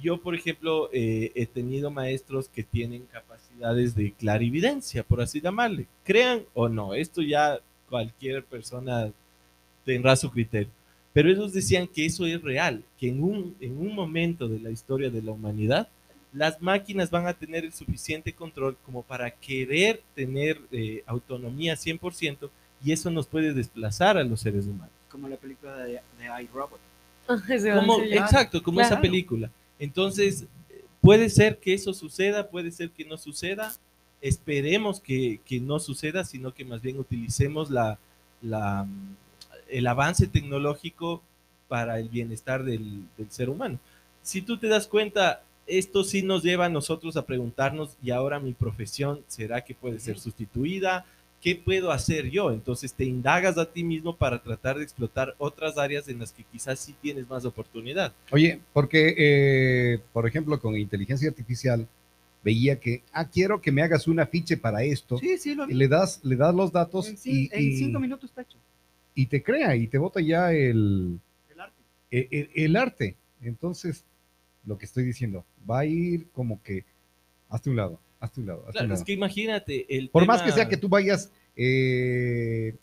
yo, por ejemplo, eh, he tenido maestros que tienen capacidades de clarividencia, por así llamarle. Crean o no, esto ya cualquier persona tendrá su criterio. Pero ellos decían que eso es real, que en un, en un momento de la historia de la humanidad, las máquinas van a tener el suficiente control como para querer tener eh, autonomía 100% y eso nos puede desplazar a los seres humanos. Como la película de, de iRobot. Como- exacto, como esa película. Entonces, puede ser que eso suceda, puede ser que no suceda. Esperemos que, que no suceda, sino que más bien utilicemos la, la, el avance tecnológico para el bienestar del, del ser humano. Si tú te das cuenta, esto sí nos lleva a nosotros a preguntarnos, ¿y ahora mi profesión será que puede ser sustituida? ¿Qué puedo hacer yo? Entonces te indagas a ti mismo para tratar de explotar otras áreas en las que quizás sí tienes más oportunidad. Oye, porque, eh, por ejemplo, con inteligencia artificial, veía que, ah, quiero que me hagas un afiche para esto. Sí, sí, lo Y vi. le das, le das los datos En, y, en y- cinco minutos está hecho. y te crea y te bota ya el, El arte. el, el- el arte. Entonces, lo que estoy diciendo, va a ir como que, hazte un lado, hazte un lado, hazte un Claro, lado. es que imagínate, el Por tema- más que sea que tú vayas eh,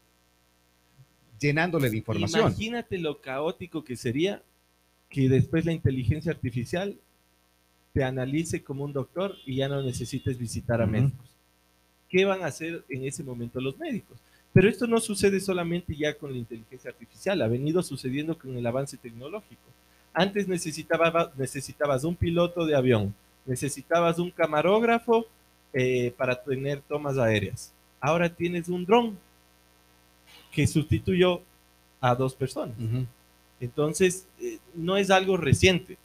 llenándole de información. Imagínate lo caótico que sería que después la inteligencia artificial te analice como un doctor y ya no necesites visitar a médicos. ¿Qué van a hacer en ese momento los médicos? Pero esto no sucede solamente ya con la inteligencia artificial, ha venido sucediendo con el avance tecnológico. Antes necesitaba, necesitabas un piloto de avión, necesitabas un camarógrafo eh, para tener tomas aéreas. Ahora tienes un dron que sustituyó a dos personas. Entonces, eh, no es algo reciente,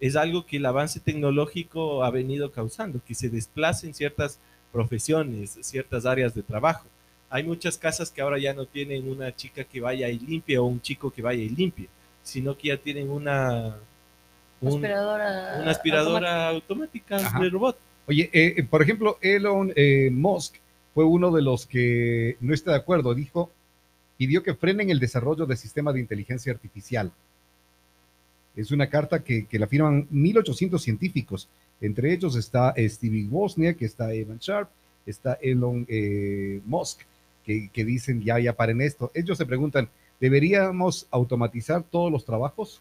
es algo que el avance tecnológico ha venido causando, que se desplacen ciertas profesiones, ciertas áreas de trabajo. Hay muchas casas que ahora ya no tienen una chica que vaya y limpie o un chico que vaya y limpie, sino que ya tienen una, un- aspiradora. una aspiradora automática de robot. Oye, eh, eh, por ejemplo, Elon eh, Musk fue uno de los que no está de acuerdo. Dijo, pidió que frenen el desarrollo del sistema de inteligencia artificial. Es una carta que, que la firman 1.800 científicos. Entre ellos está Stevie Wozniak, está Evan Sharp, está Elon eh, Musk, que, que dicen ya, ya paren esto. Ellos se preguntan, ¿deberíamos automatizar todos los trabajos?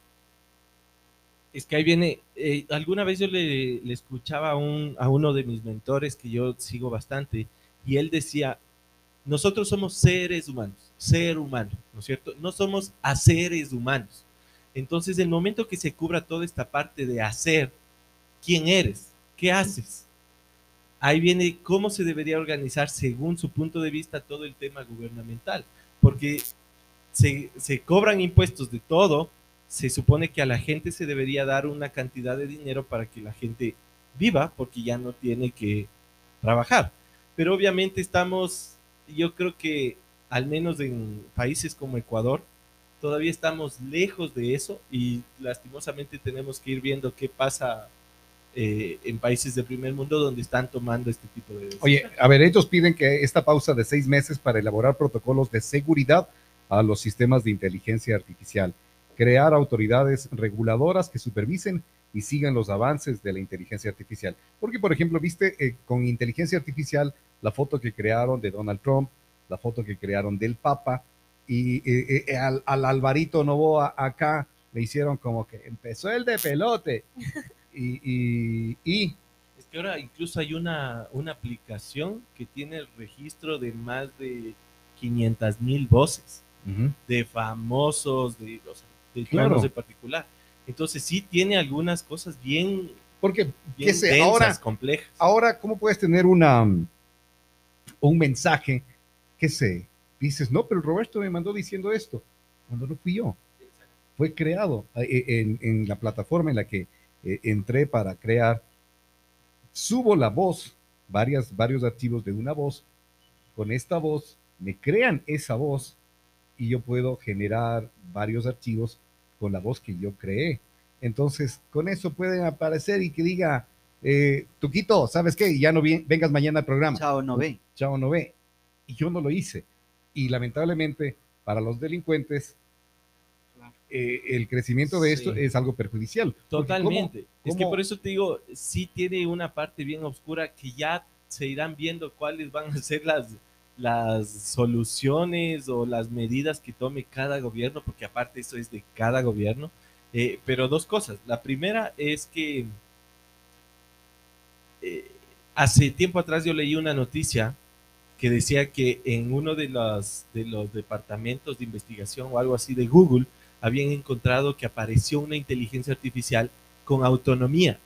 Es que ahí viene, eh, alguna vez yo le, escuchaba a, a uno de mis mentores que yo sigo bastante y él decía, nosotros somos seres humanos, ser humano, ¿no es cierto? No somos haceres humanos. Entonces, el momento que se cubra toda esta parte de hacer, ¿quién eres? ¿Qué haces? Ahí viene cómo se debería organizar según su punto de vista todo el tema gubernamental, porque se, se cobran impuestos de todo, se supone que a la gente se debería dar una cantidad de dinero para que la gente viva, porque ya no tiene que trabajar. pero obviamente estamos, yo creo que al menos en países como Ecuador, todavía estamos lejos de eso y lastimosamente tenemos que ir viendo qué pasa eh, en países de primer mundo donde están tomando este tipo de decisiones. Oye, a ver, ellos piden que esta pausa de seis meses para elaborar protocolos de seguridad a los sistemas de inteligencia artificial, crear autoridades reguladoras que supervisen y sigan los avances de la inteligencia artificial. Porque, por ejemplo, viste eh, con inteligencia artificial la foto que crearon de Donald Trump, la foto que crearon del Papa, y eh, eh, al, al, Alvarito Novoa acá le hicieron como que empezó el de pelote. Y, y, y, es que ahora incluso hay una, una aplicación que tiene el registro de más de 500 mil voces uh -huh. de famosos, de, o sea, de Claro. en particular. Entonces sí tiene algunas cosas bien, porque, bien qué sé, densas, ahora, complejas. ahora, ¿cómo puedes tener una, un mensaje que sé? Dices, no, pero Roberto me mandó diciendo esto, cuando no fui yo. Fue creado eh, en, en la plataforma en la que eh, entré para crear. Subo la voz, varias, varios archivos de una voz. Con esta voz me crean esa voz y yo puedo generar varios archivos con la voz que yo creé. Entonces, con eso pueden aparecer y que diga, eh, Tuquito, ¿sabes qué? Ya no vi- vengas mañana al programa. Chao, no ve. Chao, no ve. Y yo no lo hice. Y lamentablemente, para los delincuentes, eh, el crecimiento de esto es algo perjudicial. Totalmente. Es que por eso te digo, sí tiene una parte bien oscura que ya se irán viendo cuáles van a ser las, las soluciones o las medidas que tome cada gobierno, porque aparte eso es de cada gobierno. Eh, pero dos cosas. La primera es que eh, hace tiempo atrás yo leí una noticia que decía que en uno de los, de los departamentos de investigación o algo así de Google habían encontrado que apareció una inteligencia artificial con autonomía.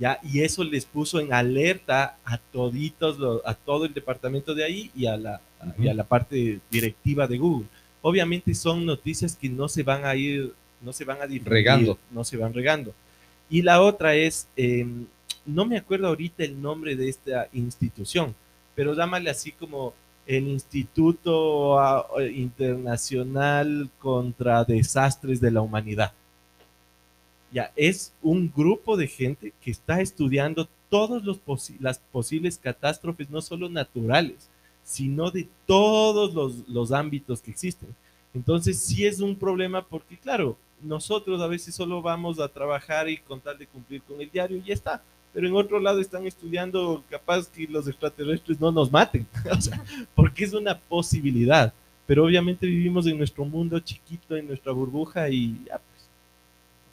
¿Ya? Y eso les puso en alerta a toditos, los- a todo el departamento de ahí y a, la, y a la parte directiva de Google. Obviamente son noticias que no se van a ir, no se van a difundir, Regando. no se van regando. Y la otra es, eh, no me acuerdo ahorita el nombre de esta institución, pero llámale así como el Instituto ah, Internacional contra Desastres de la Humanidad. Ya, es un grupo de gente que está estudiando todas las posibles catástrofes, no solo naturales, sino de todos los, los ámbitos que existen. Entonces sí es un problema porque, claro, nosotros a veces solo vamos a trabajar y con tal de cumplir con el diario y ya está. Pero en otro lado están estudiando capaz que los extraterrestres no nos maten, o sea, porque es una posibilidad. Pero obviamente vivimos en nuestro mundo chiquito, en nuestra burbuja y ya.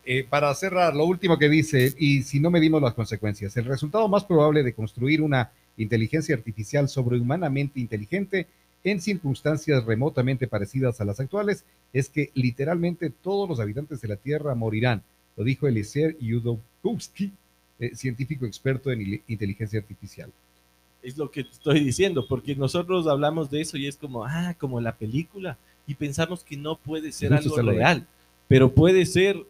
Eh, para cerrar, lo último que dice, y si no medimos las consecuencias, el resultado más probable de construir una inteligencia artificial sobrehumanamente inteligente en circunstancias remotamente parecidas a las actuales es que literalmente todos los habitantes de la Tierra morirán. Lo dijo Eliezer Yudowski, eh, científico experto en inteligencia artificial. Es lo que te estoy diciendo, porque nosotros hablamos de eso y es como, ah, como la película, y pensamos que no puede ser Justo algo se real, pero puede ser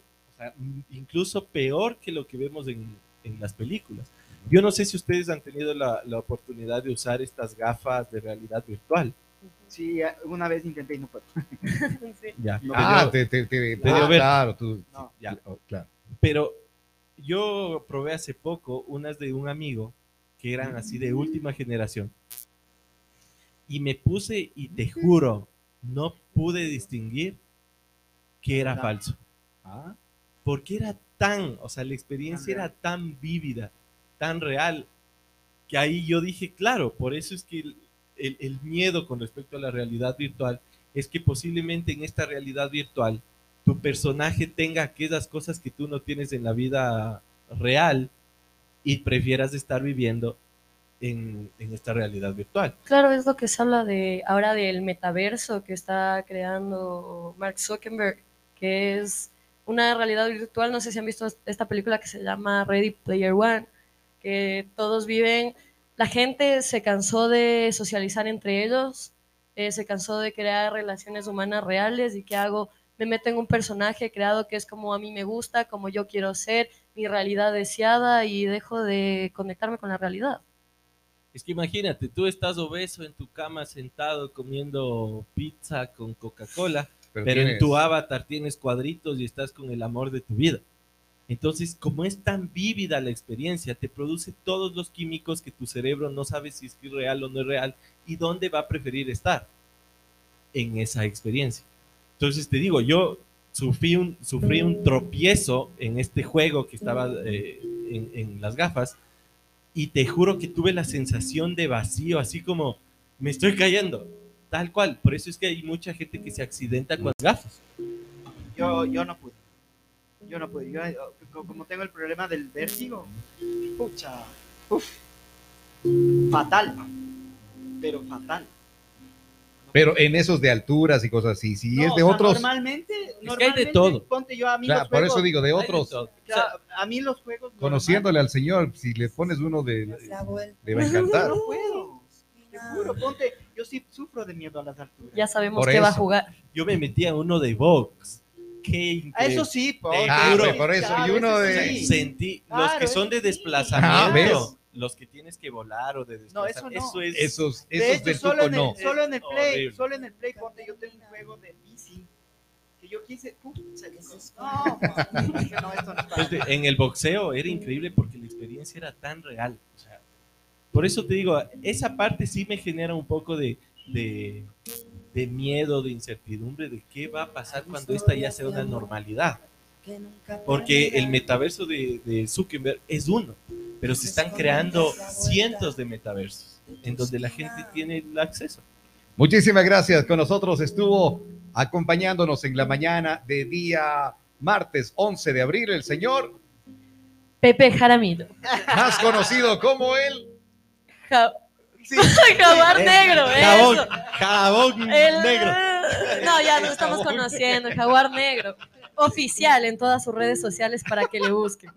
incluso peor que lo que vemos en, en las películas. Yo no sé si ustedes han tenido la, la oportunidad de usar estas gafas de realidad virtual. Sí, una vez intenté y no puedo. Sí. Ya. No, ah, pero, te, te, te- ah, vértigo. claro, tú, No. Ya. oh, claro. pero yo probé hace poco unas de un amigo que eran así de última generación. Y me puse y te juro, no pude distinguir que era falso. Ah, porque era tan, o sea, la experiencia era tan vívida, tan real, que ahí yo dije, claro, por eso es que el, el- el miedo con respecto a la realidad virtual es que posiblemente en esta realidad virtual tu personaje tenga aquellas cosas que tú no tienes en la vida real y prefieras estar viviendo en, en esta realidad virtual. Claro, es lo que se habla de ahora del metaverso que está creando Mark Zuckerberg, que es una realidad virtual. No sé si han visto esta película que se llama Ready Player One, que todos viven, la gente se cansó de socializar entre ellos, eh, se cansó de crear relaciones humanas reales y ¿qué hago? Me meto en un personaje creado que es como a mí me gusta, como yo quiero ser, mi realidad deseada y dejo de conectarme con la realidad. Es que imagínate, tú estás obeso en tu cama sentado comiendo pizza con Coca-Cola, pero, en tienes- tu avatar tienes cuadritos y estás con el amor de tu vida. Entonces, como es tan vívida la experiencia, te produce todos los químicos que tu cerebro no sabe si es real o no es real y dónde va a preferir estar en esa experiencia. Entonces, te digo, yo sufrí un, sufrí un tropiezo en este juego que estaba eh, en, en las gafas y te juro que tuve la sensación de vacío, así como me estoy cayendo, tal cual. Por eso es que hay mucha gente que se accidenta con las gafas. Yo, yo no pude. Yo no pude. Yo, como tengo el problema del vértigo, pucha, uf, fatal. Pero fatal. Pero en esos de alturas y cosas así, si No, es de o sea, otros, Normalmente, que hay de normalmente, todo. Ponte yo a mí claro, los por juegos, eso digo de de otros. O sea, a mí los juegos conociéndole al señor, si le pones uno de, le va a encantar. no puedo. Te juro, ponte, yo sí sufro de miedo a las alturas. Ya sabemos Por que va a eso. jugar. yo me metí a uno de box. Qué A increíble. eso sí, po, Te Ah, juro. güey, por eso, y uno de- sí. Sentí los que son de eso desplazamiento, Ah, ¿ves? los que tienes que volar o de No, desplazar. eso no. es Esos, De esos hecho, del solo en, no. el, solo en el Play, Horrible. solo en el Play, ponte, yo tengo un juego de bici que yo quise, pucha, no, man, dije, no, esto no es para Este, en el boxeo era increíble porque la experiencia era tan real. o sea, por eso te digo, esa parte sí me genera un poco de, de, de miedo, de incertidumbre de qué va a pasar cuando esta ya sea una normalidad. Porque el metaverso de, de Zuckerberg es uno, pero se están creando cientos de metaversos en donde la gente tiene el acceso. Muchísimas gracias. Con nosotros estuvo acompañándonos en la mañana de día martes 11 de abril el señor, Pepe Jaramillo. más conocido como él. Ja- Jaguar negro, Jabón, eso. jabón El- negro. No, ya lo estamos conociendo, Jaguar Negro. Oficial en todas sus redes sociales para que le busquen.